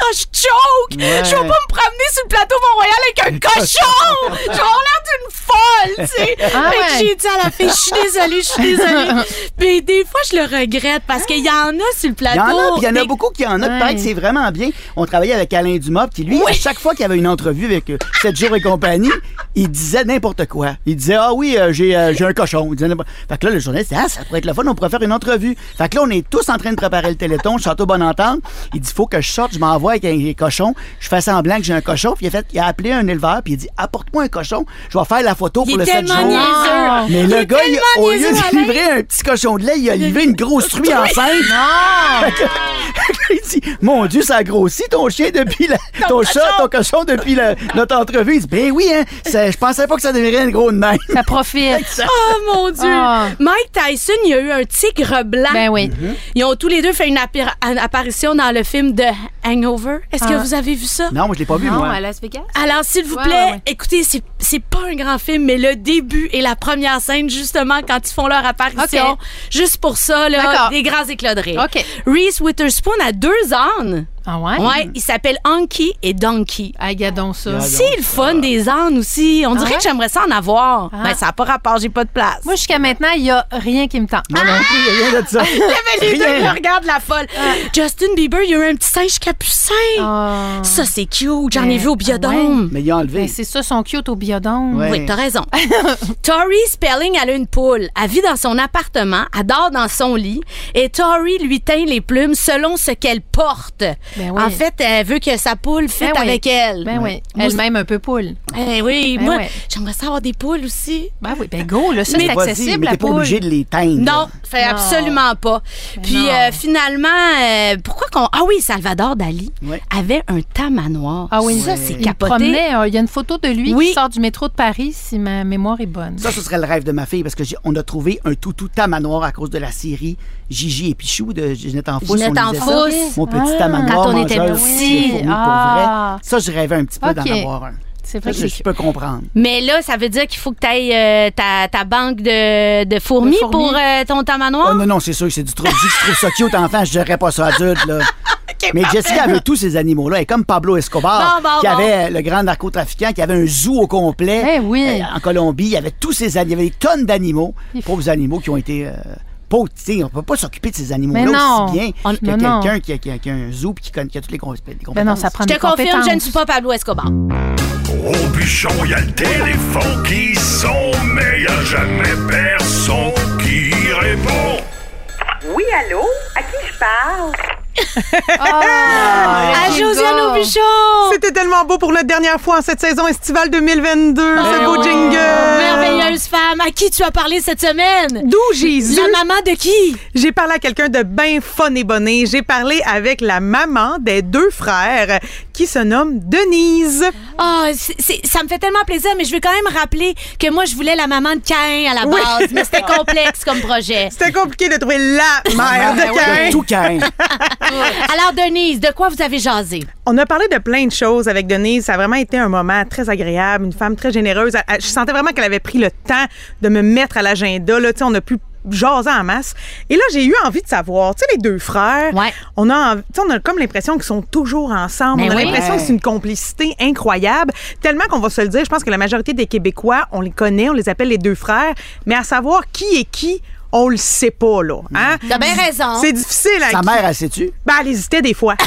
Oh, je choke! Ouais. Je vais pas me promener sur le plateau Mont-Royal avec un cochon! Je vais avoir l'air d'une folle, tu sais! Ah ouais. j'ai dit à la fille, je suis désolée, je suis désolée. Mais des fois, je le regrette parce qu'il y en a sur le Il plateau. y en a, puis il y en a beaucoup qui en ont. Ouais. C'est vraiment bien. On travaillait avec Alain Dumas, puis lui, à chaque fois qu'il y avait une entrevue avec euh, 7 jours et compagnie, il disait n'importe quoi. Il disait Ah oui, euh, j'ai euh, j'ai un cochon. Il disait Fait que là, le journaliste Ah, ça pourrait être le fun, on pourrait faire une entrevue. Fait que là, on est tous en train de préparer le téléthon, Château Bonne Entente. Il dit Faut que je sorte, je m'envoie avec un, un cochon. Je fais semblant que j'ai un cochon. Puis il a, fait, il a appelé un éleveur, puis il dit Apporte-moi un cochon, je vais faire la photo pour le 7 tellement jours. niaiseux. Mais Il le gars, il- au lieu de livrer un petit cochon de lait, il a livré une grosse truie enceinte. Fait que- il dit Mon Dieu, ça a grossi ton chien depuis la, ton, chat, ton cochon depuis la- notre entrevue. Il dit Ben oui, hein. ça- Je pensais pas que ça deviendrait une grosse même. Ça profite. Oh mon Dieu! Ah. Mike Tyson, il y a eu un tigre blanc. Ben oui. Ils ont tous les deux fait une apparition dans le film de Hangover. Est-ce que Ah. vous avez vu ça? Non, moi, je l'ai pas vu, Non, moi. à Las Vegas. Alors, s'il vous plaît, ouais, ouais. écoutez, c'est, c'est pas un grand film, mais le début et la première scène, justement, quand ils font leur apparition, juste pour ça, là, D'accord. des grands éclats de rire. OK. Reese Witherspoon a deux ânes. Ah ouais? Ouais, il s'appelle Anki et Donkey. Ah, gardons ça. C'est le fun des ânes aussi. On dirait ouais? que j'aimerais ça en avoir. Ah. Ben, ça n'a pas rapport, j'ai pas de place. Moi, jusqu'à maintenant, il n'y a rien qui me tente. Moi non plus, il y a rien de ça. Il y avait les deux Rien. qui regardent la folle. Justin Bieber, il y a eu un petit singe capucin. Ah. Ça, c'est cute. J'en ai vu au biodôme. Mais il a enlevé. Ben, c'est ça, son cute au biodôme. Ouais. Oui, t'as raison. Tori Spelling, elle a une poule. Elle vit dans son appartement, elle dort dans son lit et Tori lui teint les plumes selon ce qu'elle porte. Ben oui. En fait, elle veut que sa poule fit Ben oui. avec elle. Ben oui. Elle-même un peu poule. Eh oui, Ben moi, ouais. j'aimerais ça avoir des poules aussi. Ben oui, ben go, là, ça, c'est accessible, mais la t'es pas poule. obligé de les teindre. Non, fait Non. absolument pas. Puis euh, finalement, euh, pourquoi qu'on Ah oui, Salvador Dali avait un tamanoir. Ah oui, ça c'est Il capoté. promenait, euh, Il y a une photo de lui Oui. qui sort du métro de Paris, si ma mémoire est bonne. Ça, ce serait le rêve de ma fille parce que j'ai- on a trouvé un toutou tamanoir à cause de la série Gigi et Pichou de Ginette en Fousse. Ginette on en disait ça. Fousse. Mon petit Ah. tamanoir. Quand on était pour Ah. Ça, je rêvais un petit peu d'en avoir un. C'est vrai que je, peux comprendre. Mais là, ça veut dire qu'il faut que tu ailles ta, ta banque de, de fourmis, De fourmis. pour euh, ton tamanoir? Oh, non, non, c'est sûr que c'est du trop. Si je trouve ça cute, enfant, je dirais pas ça adulte, là. Mais Jessica avait tous ces animaux-là. Elle est comme Pablo Escobar, Bon, bon, qui bon. avait le grand narcotrafiquant, qui avait un zoo au complet. Eh oui. Euh, en Colombie, il y avait tous ces animaux. Il y avait des tonnes d'animaux. Pauvres animaux qui ont été. Sais, on peut pas s'occuper de ces animaux-là non. aussi bien On- que non, non. quelqu'un qui a, qui a- qui a un zoo et qui, connaît- qui a toutes les, compétences. Ben non, ça prend Je te confirme, compétences. je ne suis pas Pablo Escobar. Au bûchon, y a le téléphone qui sonne, mais y a jamais personne qui répond. Oui, allô? À qui je parle? À le Josiane gars. Aubuchon! C'était tellement beau pour la dernière fois en cette saison estivale 2022, ce beau jingle. Merveilleuse femme. À qui tu as parlé cette semaine? D'où Jésus? La maman de qui? J'ai parlé à quelqu'un de bien fun et bonné. J'ai parlé avec la maman des deux frères qui se nomme Denise. Ah, c'est- ça me fait tellement plaisir, mais je veux quand même rappeler que moi, je voulais la maman de Cain à la Oui. base, mais c'était complexe comme projet. C'était compliqué de trouver la mère de De Cain. tout Cain. Alors, Denise, de quoi vous avez jasé? On a parlé de plein de choses avec Denise. Ça a vraiment été un moment très agréable, une femme très généreuse. Je sentais vraiment qu'elle avait pris le temps de me mettre à l'agenda. Là, on a pu jaser en masse. Et là, j'ai eu envie de savoir, tu sais, les deux frères, Ouais. on, a, on a comme l'impression qu'ils sont toujours ensemble. Mais on a oui. l'impression que c'est une complicité incroyable. Tellement qu'on va se le dire, je pense que la majorité des Québécois, on les connaît, on les appelle les deux frères. Mais à savoir qui est qui, on le sait pas, là. Hein? T'as bien raison. C'est difficile. à Sa mère, elle sait-tu? Ben, elle hésitait des fois.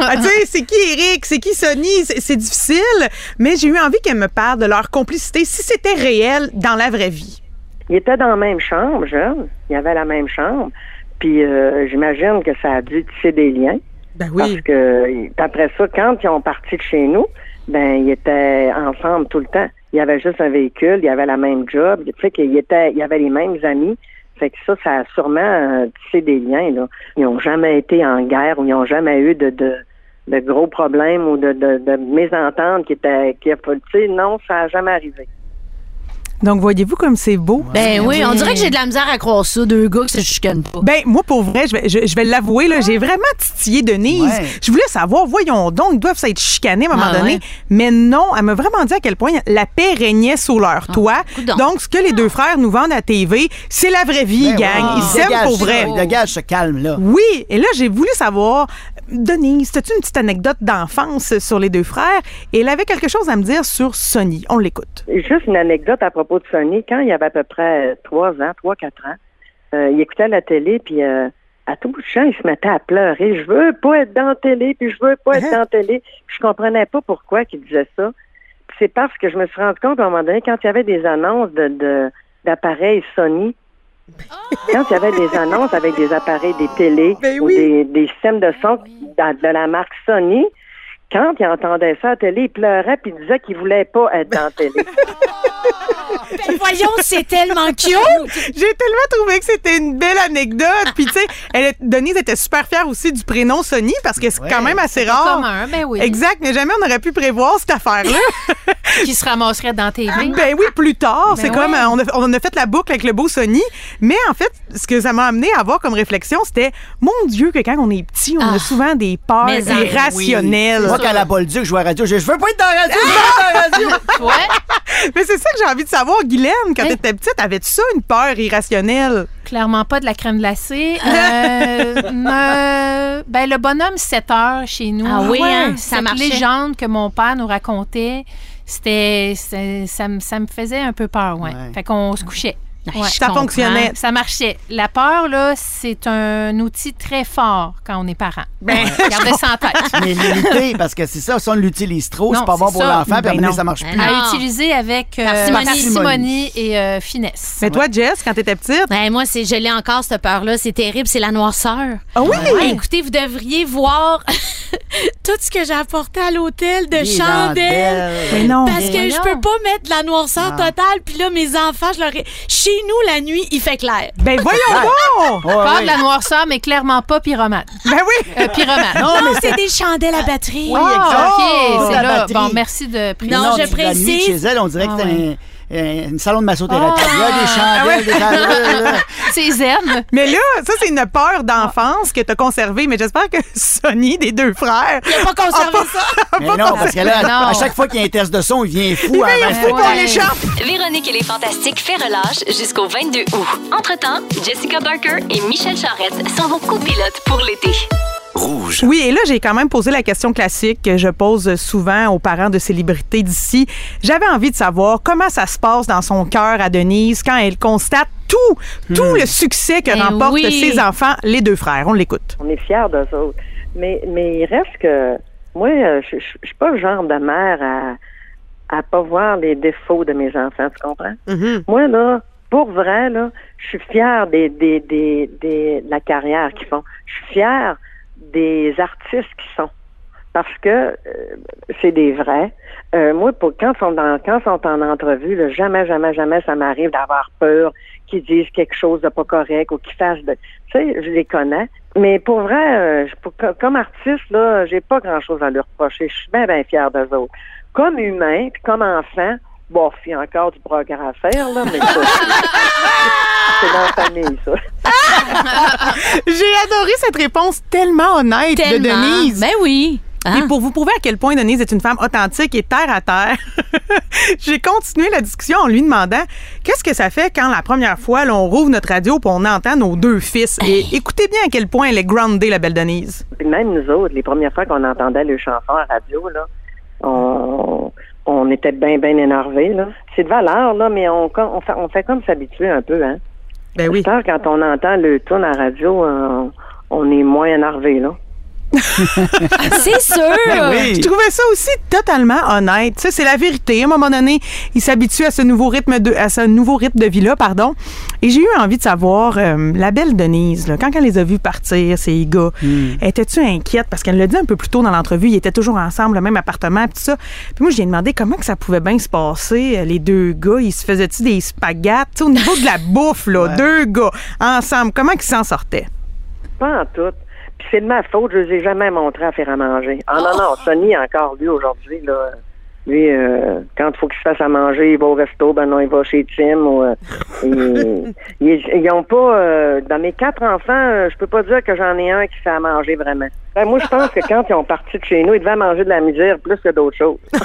Ah, tu sais, c'est qui Eric? C'est qui Sonny? C'est difficile, mais j'ai eu envie qu'elle me parle de leur complicité, si c'était réel dans la vraie vie. Ils étaient dans la même chambre, jeune. Ils avaient la même chambre. Puis euh, j'imagine que ça a dû tisser des liens. Ben Parce oui. que puis après ça, quand ils ont parti de chez nous, ben ils étaient ensemble tout le temps. Il y avait juste un véhicule, il y avait la même job, tu sais qu'ils étaient, il y avait les mêmes amis. Fait que ça, ça a sûrement euh, tissé des liens. Là. Ils n'ont jamais été en guerre ou ils n'ont jamais eu de, de, de gros problèmes ou de, de, de mésententes qui étaient qui tu sais, non, ça n'a jamais arrivé. Donc, voyez-vous comme c'est beau? Ben oui, on dirait que j'ai de la misère à croire ça, deux gars que se chicanent pas. Ben, moi, pour vrai, je vais, je, je vais l'avouer, là, j'ai vraiment titillé Denise. Ouais. Je voulais savoir, voyons donc, ils doivent s'être chicanés à un moment Ah, donné. ouais. Mais non, elle m'a vraiment dit à quel point la paix régnait sous leur toit. Ah, coudonc. donc, ce que les deux frères nous vendent à TV, c'est la vraie vie, Ben gang. ouais. Ils s'aiment pour vrai. Dégage ce calme-là. Oui, et là, j'ai voulu savoir, Denise, as-tu une petite anecdote d'enfance sur les deux frères? Et elle avait quelque chose à me dire sur Sonny. On l'écoute. Juste une anecdote à propos de Sonny. Quand il avait à peu près trois ans, trois, quatre ans, euh, il écoutait la télé, puis euh, à tout bout de champ, il se mettait à pleurer. Je veux pas être dans la télé, puis je veux pas être dans la télé. Je comprenais pas pourquoi il disait ça. C'est parce que je me suis rendu compte à un moment donné, quand il y avait des annonces d'appareils Sony, quand il y avait des annonces avec des appareils, des télés Ben ou des, des systèmes de son de la marque Sony, quand il entendait ça à la télé, il pleurait puis il disait qu'il voulait pas être dans la télé. Ben voyons, c'est tellement cute! J'ai tellement trouvé que c'était une belle anecdote. Puis, tu sais, elle- Denise était super fière aussi du prénom Sonny parce que c'est Ouais. quand même assez rare. Commun, ben oui. Exact, mais jamais on aurait pu prévoir cette affaire-là. Qui se ramasserait dans TV. ben oui, plus tard. c'est Ben comme, ouais. euh, on a, on a fait la boucle avec le beau Sonny. Mais en fait, ce que ça m'a amené à avoir comme réflexion, c'était, mon Dieu, que quand on est petit, on a Ah. souvent des peurs irrationnelles. Moi, quand la Bolduc joue à la radio, je, je veux pas être dans la radio, je veux pas être dans la radio. Ouais. Mais c'est ça que j'ai envie de savoir, Guylaine, quand Hey. t'étais petite, avais-tu ça, une peur irrationnelle? Clairement pas de la crème glacée. Euh, me- ben, le bonhomme 7 heures chez nous. Ah oui, hein, ça Cette marchait. légende que mon père nous racontait, c'était, c'est- ça, me- ça me faisait un peu peur, ouais. Ouais. Fait qu'on se couchait. Ouais. Ça fonctionnait. Ça marchait. La peur, là, c'est un outil très fort quand on est parent. Ben, Gardez ça en tête. Mais limité, parce que c'est ça, si on l'utilise trop, c'est pas bon pour l'enfant, puis un Ben ça marche Ben plus. À utiliser avec euh, Parcimonie. et euh, finesse. Mais toi, Jess, quand t'étais petite, Ben, moi, c'est, je l'ai encore, cette peur-là. C'est terrible, c'est la noirceur. ah oui! Écoutez, vous devriez voir tout ce que j'ai apporté à l'hôtel de Les chandelles. Mais non. Parce que je peux pas mettre de la noirceur totale. Puis là, mes enfants, je leur ai... Chez nous, la nuit, il fait clair. Ben voyons donc! Ouais, Peur de la noirceur, mais clairement pas pyromane. Ben oui! Euh, pyromane. Non, Non, mais c'est des chandelles à batterie. Oui, Ah, exact. OK, Oh, c'est la là. batterie. Bon, merci de préciser. Non, je la nuit, précise. chez elle, on dirait Ah que c'est un, une salon de massothérapie. Oh. Il y a des chandelles, des chandelles. là. C'est zen. Mais là, ça, c'est une peur d'enfance que t'as conservée. Mais j'espère que Sonny, des deux frères, Il a pas conservé ça. Mais non, parce que là, Non. à chaque fois qu'il y a un test de son, il vient fou. il avant est fou l'écharpe! Véronique et les Fantastiques fait relâche jusqu'au 22 août. Entre-temps, Jessica Barker et Michel Charrette sont vos copilotes pour l'été. Rouge. Oui, et là, j'ai quand même posé la question classique que je pose souvent aux parents de célébrités d'ici. J'avais envie de savoir comment ça se passe dans son cœur à Denise quand elle constate tout, tout le succès que Ben remportent oui. ses enfants, les deux frères. On l'écoute. On est fiers d'eux autres. Mais, mais il reste que moi, euh, je je suis pas le genre de mère à à pas voir les défauts de mes enfants, tu comprends? Moi, là, pour vrai, là, je suis fière des, des, des, des, de la carrière qu'ils font. Je suis fière des artistes qui sont. Parce que euh, c'est des vrais. Euh, moi, pour, quand ils sont en entrevue, jamais, jamais, jamais ça m'arrive d'avoir peur qu'ils disent quelque chose de pas correct ou qu'ils fassent de. Tu sais, je les connais. Mais pour vrai, euh, comme artiste, là, j'ai pas grand chose à leur reprocher. Je suis bien, bien fière d'eux autres. Comme humain, puis comme enfant, bon, il y a encore du progrès à faire, là, mais ça, c'est dans la famille, ça. J'ai adoré cette réponse tellement honnête de. Denise. Ben oui. Hein? Et pour vous prouver à quel point Denise est une femme authentique et terre à terre, j'ai continué la discussion en lui demandant qu'est-ce que ça fait quand la première fois là, on rouvre notre radio et on entend nos deux fils? Et écoutez bien à quel point elle est groundée, la belle Denise. Puis même nous autres, les premières fois qu'on entendait le chanson à radio, là, on, on était bien, bien énervés, là. C'est de valeur, là, mais on, on, fait, on fait comme s'habituer un peu, hein. Ben oui. Quand on entend le ton à la radio, euh, on est moins énervé, là. C'est sûr. Ben oui. Je trouvais ça aussi totalement honnête. Tu sais, c'est la vérité. À un moment donné, il s'habitue à ce nouveau rythme de, à ce nouveau rythme de vie-là, pardon. Et j'ai eu envie de savoir, euh, la belle Denise, là, quand elle les a vus partir, ces gars, étais-tu inquiète? Parce qu'elle l'a dit un peu plus tôt dans l'entrevue, ils étaient toujours ensemble, le même appartement, puis tout ça. Puis moi, je lui ai demandé comment que ça pouvait bien se passer, euh, les deux gars. Ils se faisaient-tu des spaghettes? Au niveau de la bouffe, là, deux gars, ensemble, comment ils s'en sortaient? Pas en tout. C'est de ma faute, je les ai jamais montrés à faire à manger. Ah non, non, Sonny, encore lui, aujourd'hui, là. Lui, euh, quand il faut qu'il se fasse à manger, il va au resto, ben non, il va chez Tim. Ou, euh, ils, ils, ils ont pas... euh, dans mes quatre enfants, euh, je peux pas dire que j'en ai un qui fait à manger vraiment. Ben, moi, je pense que quand ils ont parti de chez nous, ils devaient manger de la misère plus que d'autres choses.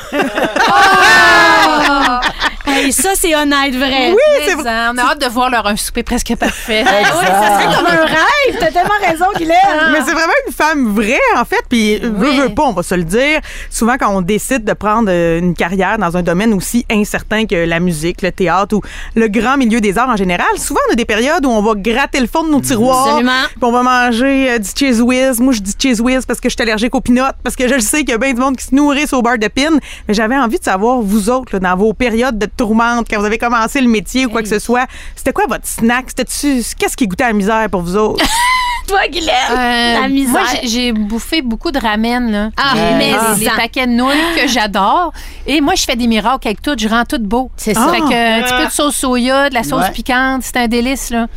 Hey, ça, c'est honnête, vrai. Oui, c'est vrai. On a hâte de voir leur un souper presque parfait. Oui, ça serait comme un rêve. T'as tellement raison, Guylaine. Mais c'est vraiment une femme vraie, en fait. Puis, veut, veut pas, on va se le dire. Souvent, quand on décide de prendre euh, une carrière dans un domaine aussi incertain que la musique, le théâtre ou le grand milieu des arts en général, souvent, on a des périodes où on va gratter le fond de nos tiroirs. Absolument. Puis on va manger euh, du cheese whiz. Moi, je dis cheese whiz parce que je suis allergique aux peanuts, parce que je le sais qu'il y a bien du monde qui se nourrissent au beurre de pin. Mais j'avais envie de savoir, vous autres, là, dans vos périodes de tourmente, quand vous avez commencé le métier ou quoi que ce soit, c'était quoi votre snack? C'était-tu, qu'est-ce qui goûtait à la misère pour vous autres? Toi, Guylaine, Euh, la misère. Moi, j'ai- bouffé beaucoup de ramen. Là. Ah, Euh, mais des ça. paquets de nouilles que j'adore. Et moi, je fais des miracles avec tout. Je rends tout beau. C'est Fait ça. que, un petit peu de sauce soya, de la sauce Ouais. piquante, c'est un délice. Là.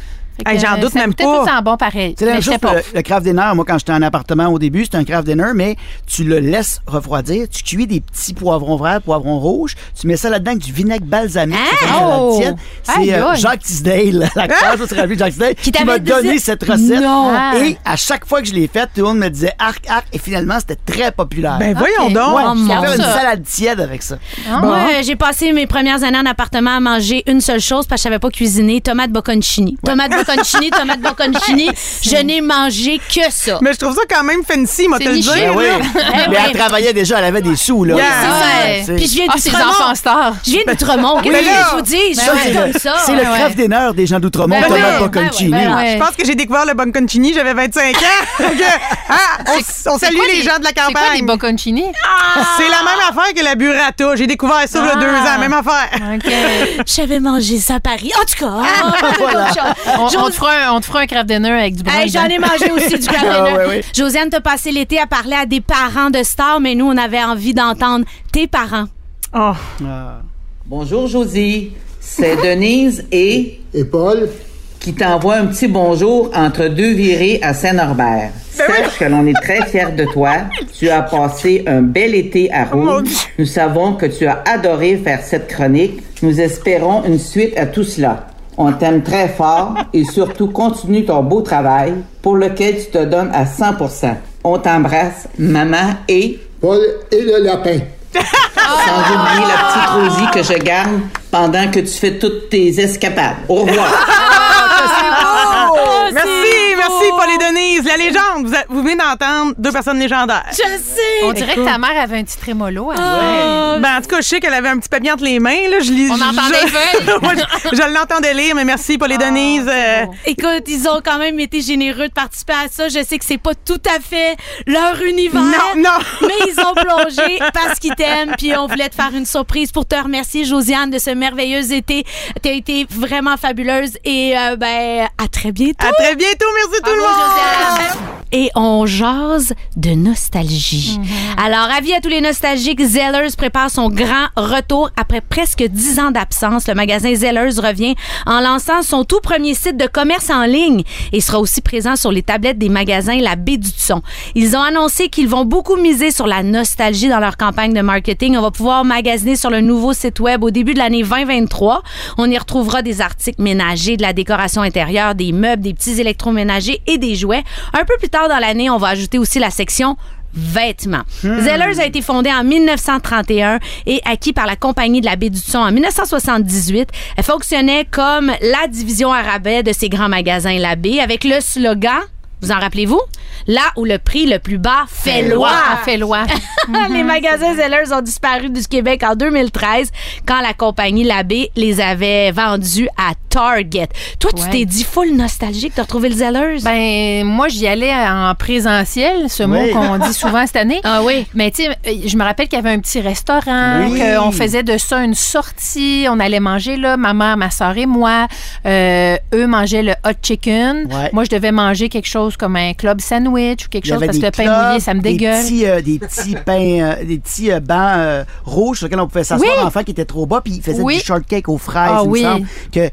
Hey, j'en doute ça même pas. tout en bon pareil. C'est la même chose pas. le, le craft dinner. Moi, quand j'étais en appartement au début, c'était un craft dinner, mais tu le laisses refroidir. Tu cuis des petits poivrons verts, poivrons rouges. Tu mets ça là-dedans avec du vinaigre balsamique. Ah! une salade Oh! C'est euh. Jacques Tisdale, l'acteur, je me suis rappelé de Jacques Tisdale, qui, m'a dit- donné cette recette. Non. Ah. Et à chaque fois que je l'ai faite, tout le monde me disait arc, arc. Et finalement, c'était très populaire. Ben, voyons donc. ouais, oh, je faire une salade tiède avec ça. Ah, Moi, j'ai passé mes premières années en appartement à manger une seule chose parce que je savais pas cuisiner, tomate bocconcini. Tomate bocconcini, tomate bocconcini. Je n'ai mangé que ça. Mais je trouve ça quand même fancy, moi, C'est te le niché, dire. Ben oui. Mais elle travaillait déjà, elle avait des sous, là. Yeah. Ouais. Puis je viens Ah, ces d'Outremont. enfants stars. Je viens d'Outremont. Qu'est-ce Mais que là- je vous dis? Je suis comme le, ça. c'est le ouais. craft dinner des gens d'Outremont, Ben tomate bocconcini. ben ben. Je pense que j'ai découvert le bonconcini, j'avais 25 ans. Ah, on, salue les des- gens de la C'est quoi des campagne. bocconcini? C'est la même affaire que la burrata. J'ai découvert ça il y a Ah. deux ans, même affaire. OK. J'avais mangé ça à Paris. En tout cas, Voilà. on, on te fera un, on te fera un craft dinner avec du brun Hey, j'en ai dedans. mangé aussi du craft Ah, dinner. ouais, ouais. Josiane, t'as passé l'été à parler à des parents de stars, mais nous, on avait envie d'entendre tes parents. Oh. Ah. Bonjour Josie, c'est Denise et Et Paul? qui t'envoie un petit bonjour entre deux virées à Saint-Norbert. Sache que l'on est très fiers de toi. Tu as passé un bel été à Rouen. Dieu. Nous savons que tu as adoré faire cette chronique. Nous espérons une suite à tout cela. On t'aime très fort et surtout continue ton beau travail pour lequel tu te donnes à 100%. On t'embrasse, maman et Paul et le lapin. sans oublier la petite Rosie que je garde pendant que tu fais toutes tes escapades. Au revoir. Et Denise, la légende. Vous, a- vous venez d'entendre deux personnes légendaires. Je sais. On dirait que ta mère avait un petit trémolo. Oh, Ben, en tout cas, je sais qu'elle avait un petit papier entre les mains. Là. Je lis, On je- entendait je- les feuilles. Moi, je, je l'entendais lire, mais merci Paul et Denise. euh, Écoute, ils ont quand même été généreux de participer à ça. Je sais que c'est pas tout à fait leur univers. Non, non. Mais ils ont plongé parce qu'ils t'aiment. Puis on voulait te faire une surprise pour te remercier, Josiane, de ce merveilleux été. T'as été vraiment fabuleuse. Et euh, ben, à très bientôt. à très bientôt. Merci tout le monde. José Araújo. Et on jase de nostalgie. Alors, avis à tous les nostalgiques, Zellers prépare son grand retour après presque 10 ans d'absence. Le magasin Zellers revient en lançant son tout premier site de commerce en ligne et sera aussi présent sur les tablettes des magasins La Baie du Son. Ils ont annoncé qu'ils vont beaucoup miser sur la nostalgie dans leur campagne de marketing. On va pouvoir magasiner sur le nouveau site web au début de l'année 2023. On y retrouvera des articles ménagers, de la décoration intérieure, des meubles, des petits électroménagers et des jouets. Un peu plus tard dans l'année, on va ajouter aussi la section vêtements. Zellers a été fondée en 1931 et acquis par la compagnie de la baie du Son en 1978. Elle fonctionnait comme la division arabais de ces grands magasins La Baie avec le slogan Vous en rappelez-vous? Là où le prix le plus bas fait loi. Ah, fait loi. les magasins Zellers ont disparu du Québec en 2013 quand la compagnie Labbé les avait vendus à Target. Toi, tu Ouais. t'es dit full nostalgique de retrouver le Zellers? Ben, moi, j'y allais en présentiel, ce mot qu'on dit souvent cette année. ah oui. Mais tu sais, euh, je me rappelle qu'il y avait un petit restaurant, Oui. qu'on faisait de ça une sortie. On allait manger là, ma mère, ma soeur et moi. Euh, eux mangeaient le hot chicken. Ouais. Moi, je devais manger quelque chose comme un club sandwich ou quelque Il y chose avait parce que le pain clubs, mouillé, ça me des dégueule. petits, euh, des petits pains, euh, des petits euh, bancs euh, rouges sur lesquels on pouvait s'asseoir Oui. enfant qui étaient trop bas, puis ils faisaient Oui. du shortcake aux fraises, Ah il oui. me semble. Que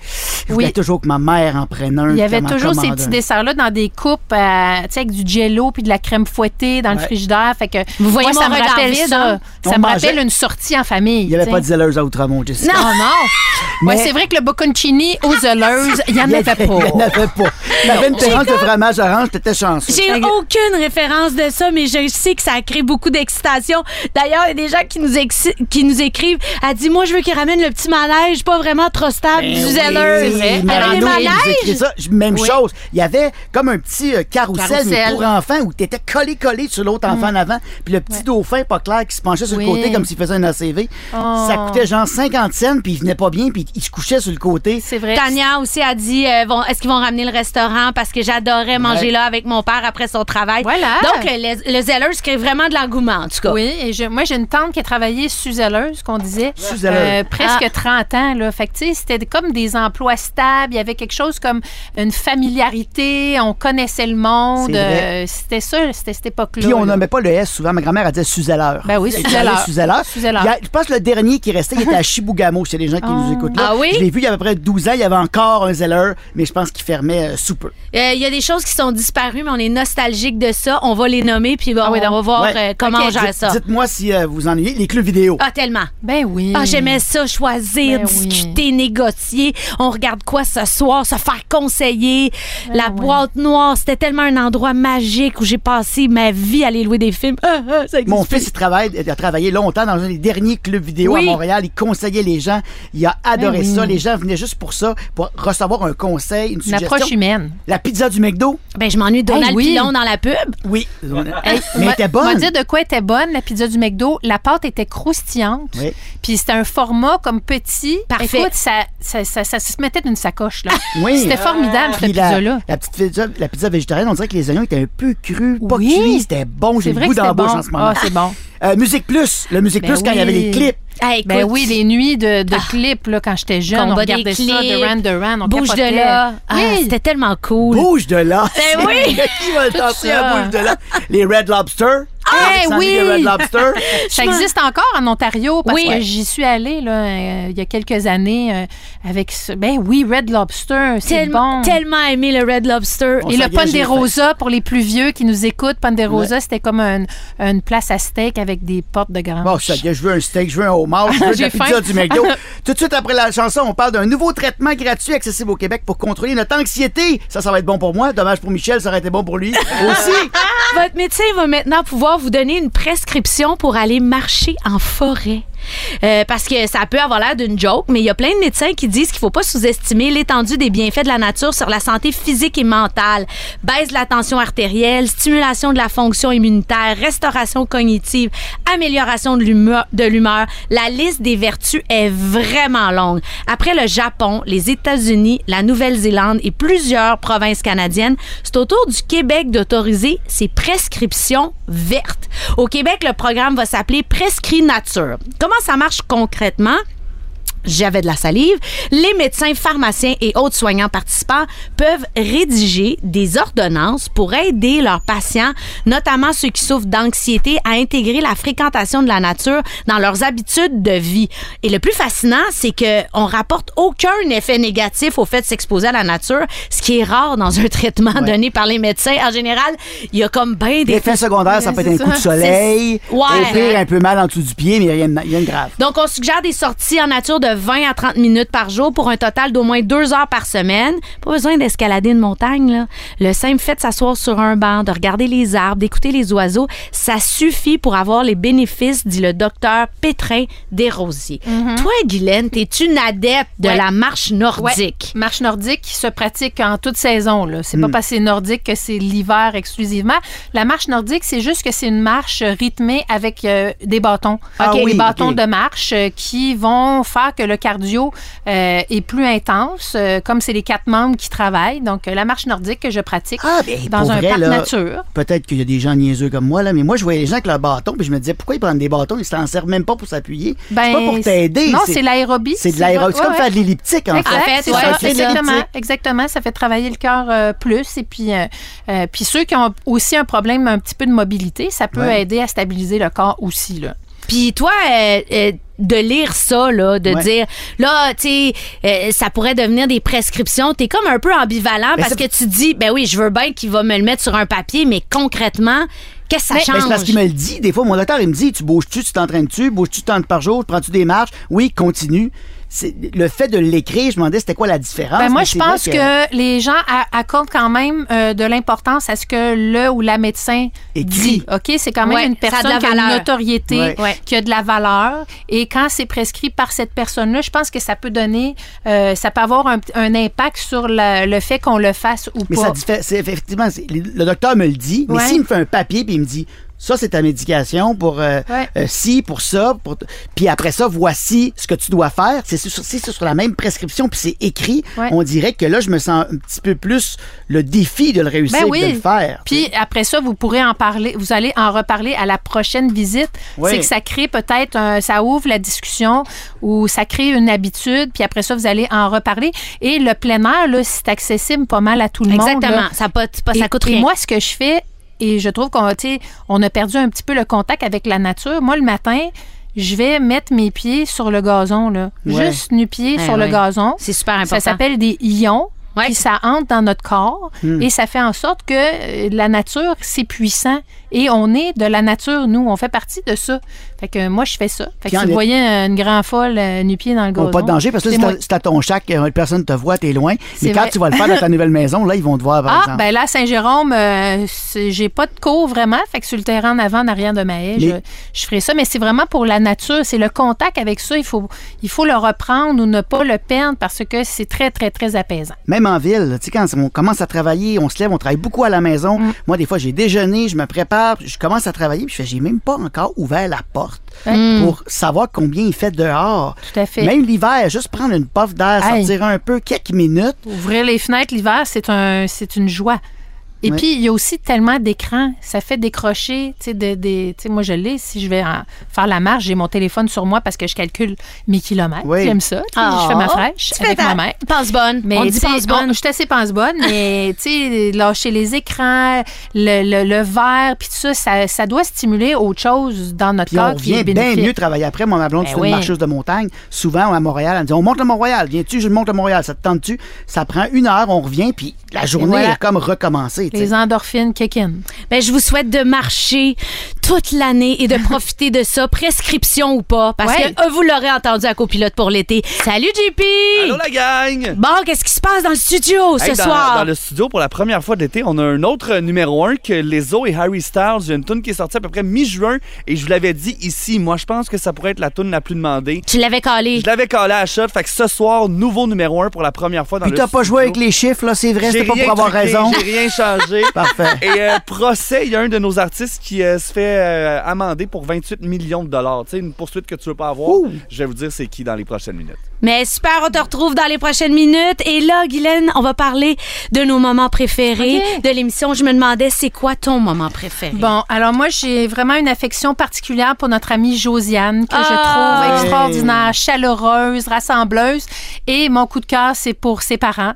je voulais Oui. toujours que ma mère en prenne un. Il y avait toujours ces petits desserts-là dans des coupes, euh, tu sais, avec du jello puis de la crème fouettée dans le frigidaire. Fait que Vous voyez moi, ça me rappelle ça. hein? Ça me mangeait- rappelle une sortie en famille. Il n'y avait pas de Zellers à Outremont, Jessica. Non, non. Ouais, Mais- c'est vrai que le bocconcini aux Zelleuses, il n'y en Il y avait pas. Il n'y en avait pas. T'avais une terrasse de fromage orange, t'étais chanceux. J'ai aucune référence de ça, mais je sais que ça a créé beaucoup d'excitation. D'ailleurs, il y a des gens qui nous, exi- qui nous écrivent. Elle dit Moi, je veux qu'ils ramènent le petit manège, pas vraiment trop stable du. Ben Oui, Marano, des manèges. écrit ça. Même Oui. chose. Il y avait comme un petit euh, carrousel, mais Carrousel. pour enfants où tu étais collé-collé sur l'autre enfant en avant. Puis le petit dauphin pas clair qui se penchait sur Oui. le côté comme s'il faisait un ACV. Oh. Ça coûtait genre 50 cents, puis il venait pas bien, puis il se couchait sur le côté. C'est vrai. Tania aussi a dit euh, vont- est-ce qu'ils vont ramener le restaurant? Parce que j'adorais manger Ouais. Là avec mon père après son travail. Voilà. Donc, le, le Zellers crée vraiment de l'engouement, en tout cas. Oui, et je- moi, j'ai une tante qui a travaillé Suzelleuse, qu'on disait. Suzelleuse. euh, presque Ah. 30 ans, là. Fait que, tu sais, c'était comme des emplois stables. Il y avait quelque chose comme une familiarité. On connaissait le monde. C'est euh, c'était ça, c'était cette époque-là. Puis on nommait pas le S souvent. Ma grand-mère, elle disait Suzeller. Ben oui, a- Je pense que le dernier qui restait, il était à Chibougamau, chez les gens qui nous écoutent là. Ah oui? Je l'ai vu il y a à peu près 12 ans. Il y avait encore un Zeller, mais je pense qu'il fermait euh, sous peu. Euh, Il y a des choses qui sont disparues, mais on est nostalgique de ça. On va les nommer, puis on, Ah oui, on va voir Ouais. euh, comment Ok, on gère ça. Dites-moi si euh, vous ennuyez. Les clubs vidéo. Ah, tellement. Ben oui. Ah, j'aimais ça, choisir, Ben oui. discuter, négocier. On regarde quoi ce soir, se faire conseiller. La ouais. boîte noire, c'était tellement un endroit magique où j'ai passé ma vie à aller louer des films. Ah, ah, ça Mon fils, il, travaille, il a travaillé longtemps dans un des derniers clubs vidéo Oui. à Montréal. Il conseillait les gens. Il a adoré Ben oui. ça. Les gens venaient juste pour ça, pour recevoir un conseil, une Une suggestion. approche humaine. La pizza du McDo, Ben, je m'ennuie de Donald Hey, oui. Pilon dans la pub. oui. Hey, mais elle était On va bonne. dire de quoi était bonne, la pizza du McDo? La pâte était croustillante. Oui. Puis c'était un format comme petit. Parfait. Écoute, ça, ça, ça, ça se mettait d'une sacoche, là. Oui. C'était formidable, cette Puis la, pizza-là. la petite pizza, la pizza végétarienne, on dirait que les oignons étaient un peu crus, pas Oui. cuits. C'était bon. J'ai C'est le vrai goût que dans la c'était bouche bon. en ce moment. Ah, c'est bon. Euh, Musique Plus. Le Musique Ben Plus, quand il y avait les clips. Ah, écoute, Ben oui, les nuits de, de clips, là, quand j'étais jeune, on Combat des regardait ça, clips, Duran Duran, on Bouge capotait. de là. Ah, Oui. C'était tellement cool. Bouge de là. Ben oui. Qui va ça. à bouge de là? Les Red Lobster. Oui. Red Lobster. Ça existe encore en Ontario parce Oui. que j'y suis allée là, euh, il y a quelques années euh, avec ce- ben oui Red Lobster c'est Tellement, bon tellement aimé le Red Lobster. On et le Ponderosa pour les plus vieux qui nous écoutent Ponderosa c'était comme un- une place à steak avec des portes de grange Bon, ça, je veux un steak, je veux un homard, je veux de la J'ai pizza faim. du McDo. Tout de suite après la chanson, on parle d'un nouveau traitement gratuit accessible au Québec pour contrôler notre anxiété. Ça, ça va être bon pour moi. Dommage pour Michel, ça aurait été bon pour lui aussi. Votre médecin va maintenant pouvoir vous donner une prescription pour aller marcher en forêt. Euh, parce que ça peut avoir l'air d'une joke, mais il y a plein de médecins qui disent qu'il faut pas sous-estimer l'étendue des bienfaits de la nature sur la santé physique et mentale. Baisse de la tension artérielle, stimulation de la fonction immunitaire, restauration cognitive, amélioration de l'humeur. La liste des vertus est vraiment longue. Après le Japon, les États-Unis, la Nouvelle-Zélande et plusieurs provinces canadiennes, c'est au tour du Québec d'autoriser ces prescriptions vertes. Au Québec, le programme va s'appeler Prescrit Nature. Ça marche concrètement? J'avais de la salive, les médecins, pharmaciens et autres soignants participants peuvent rédiger des ordonnances pour aider leurs patients, notamment ceux qui souffrent d'anxiété, à intégrer la fréquentation de la nature dans leurs habitudes de vie. Et le plus fascinant, c'est que on rapporte aucun effet négatif au fait de s'exposer à la nature, ce qui est rare dans un traitement Ouais. donné par les médecins. En général, il y a comme bien des L'effet secondaire, ça peut être un coup de soleil. Ouais. Au pire, un peu mal en dessous du pied, mais rien de grave. Donc, on suggère des sorties en nature de de 20 à 30 minutes par jour pour un total d'au moins deux heures par semaine. Pas besoin d'escalader une montagne. Là. Le simple fait de s'asseoir sur un banc, de regarder les arbres, d'écouter les oiseaux, ça suffit pour avoir les bénéfices, dit le docteur Pétrin Desrosiers. Toi, Guylaine, t'es une adepte de Ouais. la marche nordique. Ouais. Marche nordique qui se pratique en toute saison. C'est pas parce que c'est nordique que c'est l'hiver exclusivement. La marche nordique, c'est juste que c'est une marche rythmée avec euh, des bâtons. Ah oui, des bâtons de marche euh, qui vont faire que le cardio euh, est plus intense, euh, comme c'est les quatre membres qui travaillent. Donc, euh, la marche nordique que je pratique Ah, ben, dans un vrai, parc là, nature. Peut-être qu'il y a des gens niaiseux comme moi, là, mais moi, je voyais les gens avec leur bâton, puis je me disais, pourquoi ils prennent des bâtons? Ils s'en servent même pas pour s'appuyer. Ben, c'est pas pour t'aider. Non, c'est l'aérobie. C'est de l'aérobie. C'est comme ouais. faire de l'elliptique, en fait. fait, c'est ouais, ça, c'est exactement, exactement. Ça fait travailler le cœur euh, plus. Et puis, puis ceux qui ont aussi un problème un petit peu de mobilité, ça peut Ouais. aider à stabiliser le corps aussi. Là. Puis toi, euh, euh, de lire ça, là, de Ouais. dire, là, tu sais, euh, ça pourrait devenir des prescriptions, t'es comme un peu ambivalent parce que tu dis, ben oui, je veux bien qu'il va me le mettre sur un papier, mais concrètement, qu'est-ce que ça change? c'est parce qu'il me le dit. Des fois, mon docteur, il me dit Tu bouges-tu, tu t'entraînes-tu, bouges-tu tant par jour, prends-tu des marches? Oui, continue. Le fait de l'écrire, je me demandais c'était quoi la différence. Ben, moi, mais je pense que... les gens accordent quand même euh, de l'importance à ce que le ou la médecin Écrit. dit. OK? C'est quand même Ouais, une a personne qui a une notoriété, Ouais. Ouais. qui a de la valeur. Et quand c'est prescrit par cette personne-là, je pense que ça peut donner, euh, ça peut avoir un, un impact sur la- le fait qu'on le fasse ou Mais pas. ça diffère. Effectivement, le docteur me le dit, mais Ouais. s'il me fait un papier puis il me dit ça c'est ta médication pour euh, Ouais. euh, ci, pour ça, pour t- puis après ça voici ce que tu dois faire. C'est sur, c'est sur la même prescription puis c'est écrit. Ouais. On dirait que là je me sens un petit peu plus le défi de le réussir Ben que de le faire. Puis après ça, vous pourrez en parler, vous allez en reparler à la prochaine visite. Oui. C'est que ça crée peut-être, un- ça ouvre la discussion ou ça crée une habitude, puis après ça, vous allez en reparler. Et le plein air, là, c'est accessible pas mal à tout le monde. Exactement. Ça, pas, pas- ça Et- coûte et rien. moi, ce que je fais, et je trouve qu'on on a perdu un petit peu le contact avec la nature. Moi, le matin, je vais mettre mes pieds sur le gazon, là. Ouais. Juste nu-pieds Ouais, sur le gazon. C'est super important. Ça s'appelle des ions. Puis ça entre dans notre corps Hmm. et ça fait en sorte que euh, la nature, c'est puissant. Et on est de la nature, nous. On fait partie de ça. Fait que moi, je fais ça. Fait que si vous voyez une grand folle euh, nu-pied dans le Bon, gazon. pas de danger parce que là, c'est à- ton chac, euh, personne te voit, t'es loin. Mais quand vrai. tu vas le faire dans ta nouvelle maison, là, ils vont te voir, par Ah, exemple. ben là, Saint-Jérôme, euh, j'ai pas de cours vraiment. Fait que sur le terrain en avant, en arrière de ma haie, je ferai ça. Mais c'est vraiment pour la nature. C'est le contact avec ça. Il faut, il faut le reprendre ou ne pas le perdre parce que c'est très, très, très apaisant. Même en ville, tu sais, quand on commence à travailler, on se lève, on travaille beaucoup à la maison. Mm. Moi, des fois, j'ai déjeuné, je me prépare, je commence à travailler, puis je fais, j'ai même pas encore ouvert la porte Ouais. pour savoir combien il fait dehors. Tout à fait. Même l'hiver, juste prendre une puff d'air, sortir un peu, quelques minutes. Ouvrir les fenêtres l'hiver, c'est un, c'est une joie. Et puis, il y a aussi tellement d'écrans. Ça fait décrocher, tu sais, de- des- tu sais, moi, je l'ai. Si je vais en- faire la marche, j'ai mon téléphone sur moi parce que je calcule mes kilomètres. Oui. J'aime ça. tu sais, Ah. je fais ma fraîche Tu fais avec ta ma mère. Pense bonne. Mais on dit pense bonne. on- je suis assez pense bonne, mais tu sais, lâcher les écrans, le, le, le verre, puis tout ça, ça, ça doit stimuler autre chose dans notre Puis on corps qui est revient bien mieux travailler après. Moi, ma blonde, Ben c'est oui. une marcheuse de montagne. Souvent, à Montréal, elle me dit On monte le Mont-Royal. Viens-tu? Je monte le Montréal. Ça te tente-tu? Ça prend une heure, on revient, puis la journée voilà. est comme recommencée. Les endorphines kick in. Ben, je vous souhaite de marcher toute l'année et de profiter de ça, prescription ou pas, parce Ouais. que euh, vous l'aurez entendu à copilote pour l'été. Salut JP! Allô la gang! Bon, qu'est-ce qui se passe dans le studio ce dans, soir? dans le studio, pour la première fois d'été, on a un autre numéro 1 que Lizzo et Harry Styles. Il y a une tune qui est sortie à peu près mi-juin et je vous l'avais dit ici. Moi, je pense que ça pourrait être la tune la plus demandée. Tu l'avais calé. Je l'avais collé à shot. Fait que ce soir, nouveau numéro 1 pour la première fois dans Puis le t'as pas studio. joué avec les chiffres, là, c'est vrai, c'était pas pour avoir truqué, raison. J'ai rien changé. Parfait. Et euh, procès, il y a un de nos artistes qui euh, se fait euh, amender pour 28 millions de dollars. Tu sais, une poursuite que tu veux pas avoir. Ouh. Je vais vous dire c'est qui dans les prochaines minutes. Mais super, on te retrouve dans les prochaines minutes. Et là, Guylaine, on va parler de nos moments préférés de l'émission. Je me demandais, c'est quoi ton moment préféré? Bon, alors moi, j'ai vraiment une affection particulière pour notre amie Josiane, que je Ah, trouve extraordinaire, chaleureuse, rassembleuse. Et mon coup de cœur, c'est pour ses parents.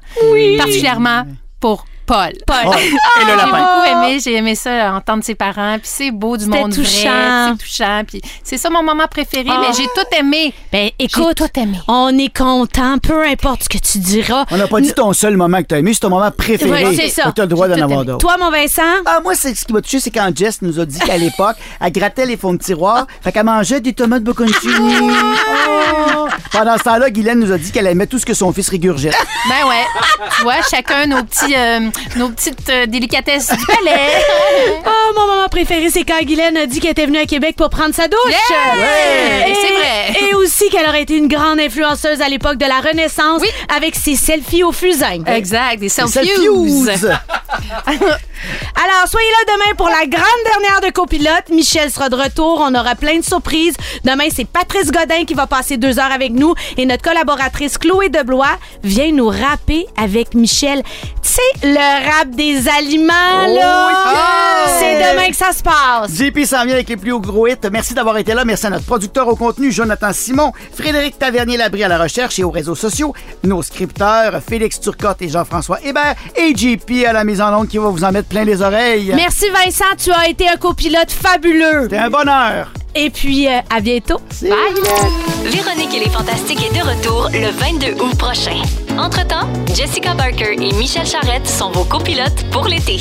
Particulièrement pour Paul. Paul. Oh, et le J'ai lapin. beaucoup aimé, j'ai aimé ça, entendre ses parents, puis c'est beau du C'était monde touchant. vrai, c'est touchant, puis c'est ça mon moment préféré, Ah. mais j'ai tout aimé. Ben, écoute, tout aimé. on est content, peu importe ce que tu diras. On n'a pas dit ton seul moment que tu as aimé, c'est ton moment préféré. Ouais, c'est ça. Tu as le droit J'ai d'en avoir aimé. d'autres. Toi, mon Vincent? Ah, moi, c'est ce qui m'a touché, c'est quand Jess nous a dit qu'à l'époque, elle grattait les fonds de tiroir, fait qu'elle mangeait des tomates bocconcini. Oh. Pendant ce temps-là, Guylaine nous a dit qu'elle aimait tout ce que son fils régurgite. Ben ouais, tu vois, chacun nos, petits, euh, nos petites euh, délicatesses du palais. Oh, mon moment préféré, c'est quand Guylaine a dit qu'elle était venue à Québec pour prendre sa douche. Yeah! Et- C'est vrai. Et aussi qu'elle aurait été une grande influenceuse à l'époque de la Renaissance Oui. avec ses selfies au fusain. Exact, des fuse. Alors, soyez là demain pour la grande dernière de copilote. Michel sera de retour. On aura plein de surprises. Demain, c'est Patrice Godin qui va passer deux heures avec nous et notre collaboratrice Chloé Deblois vient nous rapper avec Michel. Tu sais, le rap des aliments, là. Oh, yeah! C'est demain que ça se passe. JP s'en vient avec les plus gros hits. Merci d'avoir été là. Merci à notre producteur au contenu, Jonathan Simon, Frédéric Tavernier-Labrie à la recherche et aux réseaux sociaux, nos scripteurs, Félix Turcotte et Jean-François Hébert, et JP à la mise en onde qui va vous en mettre plein les oreilles. Merci Vincent, tu as été un copilote fabuleux. C'était un bonheur. Et puis, euh, à bientôt. Bye. Véronique et les Fantastiques est de retour le 22 août prochain. Entre-temps, Jessica Barker et Michel Charrette sont vos copilotes pour l'été.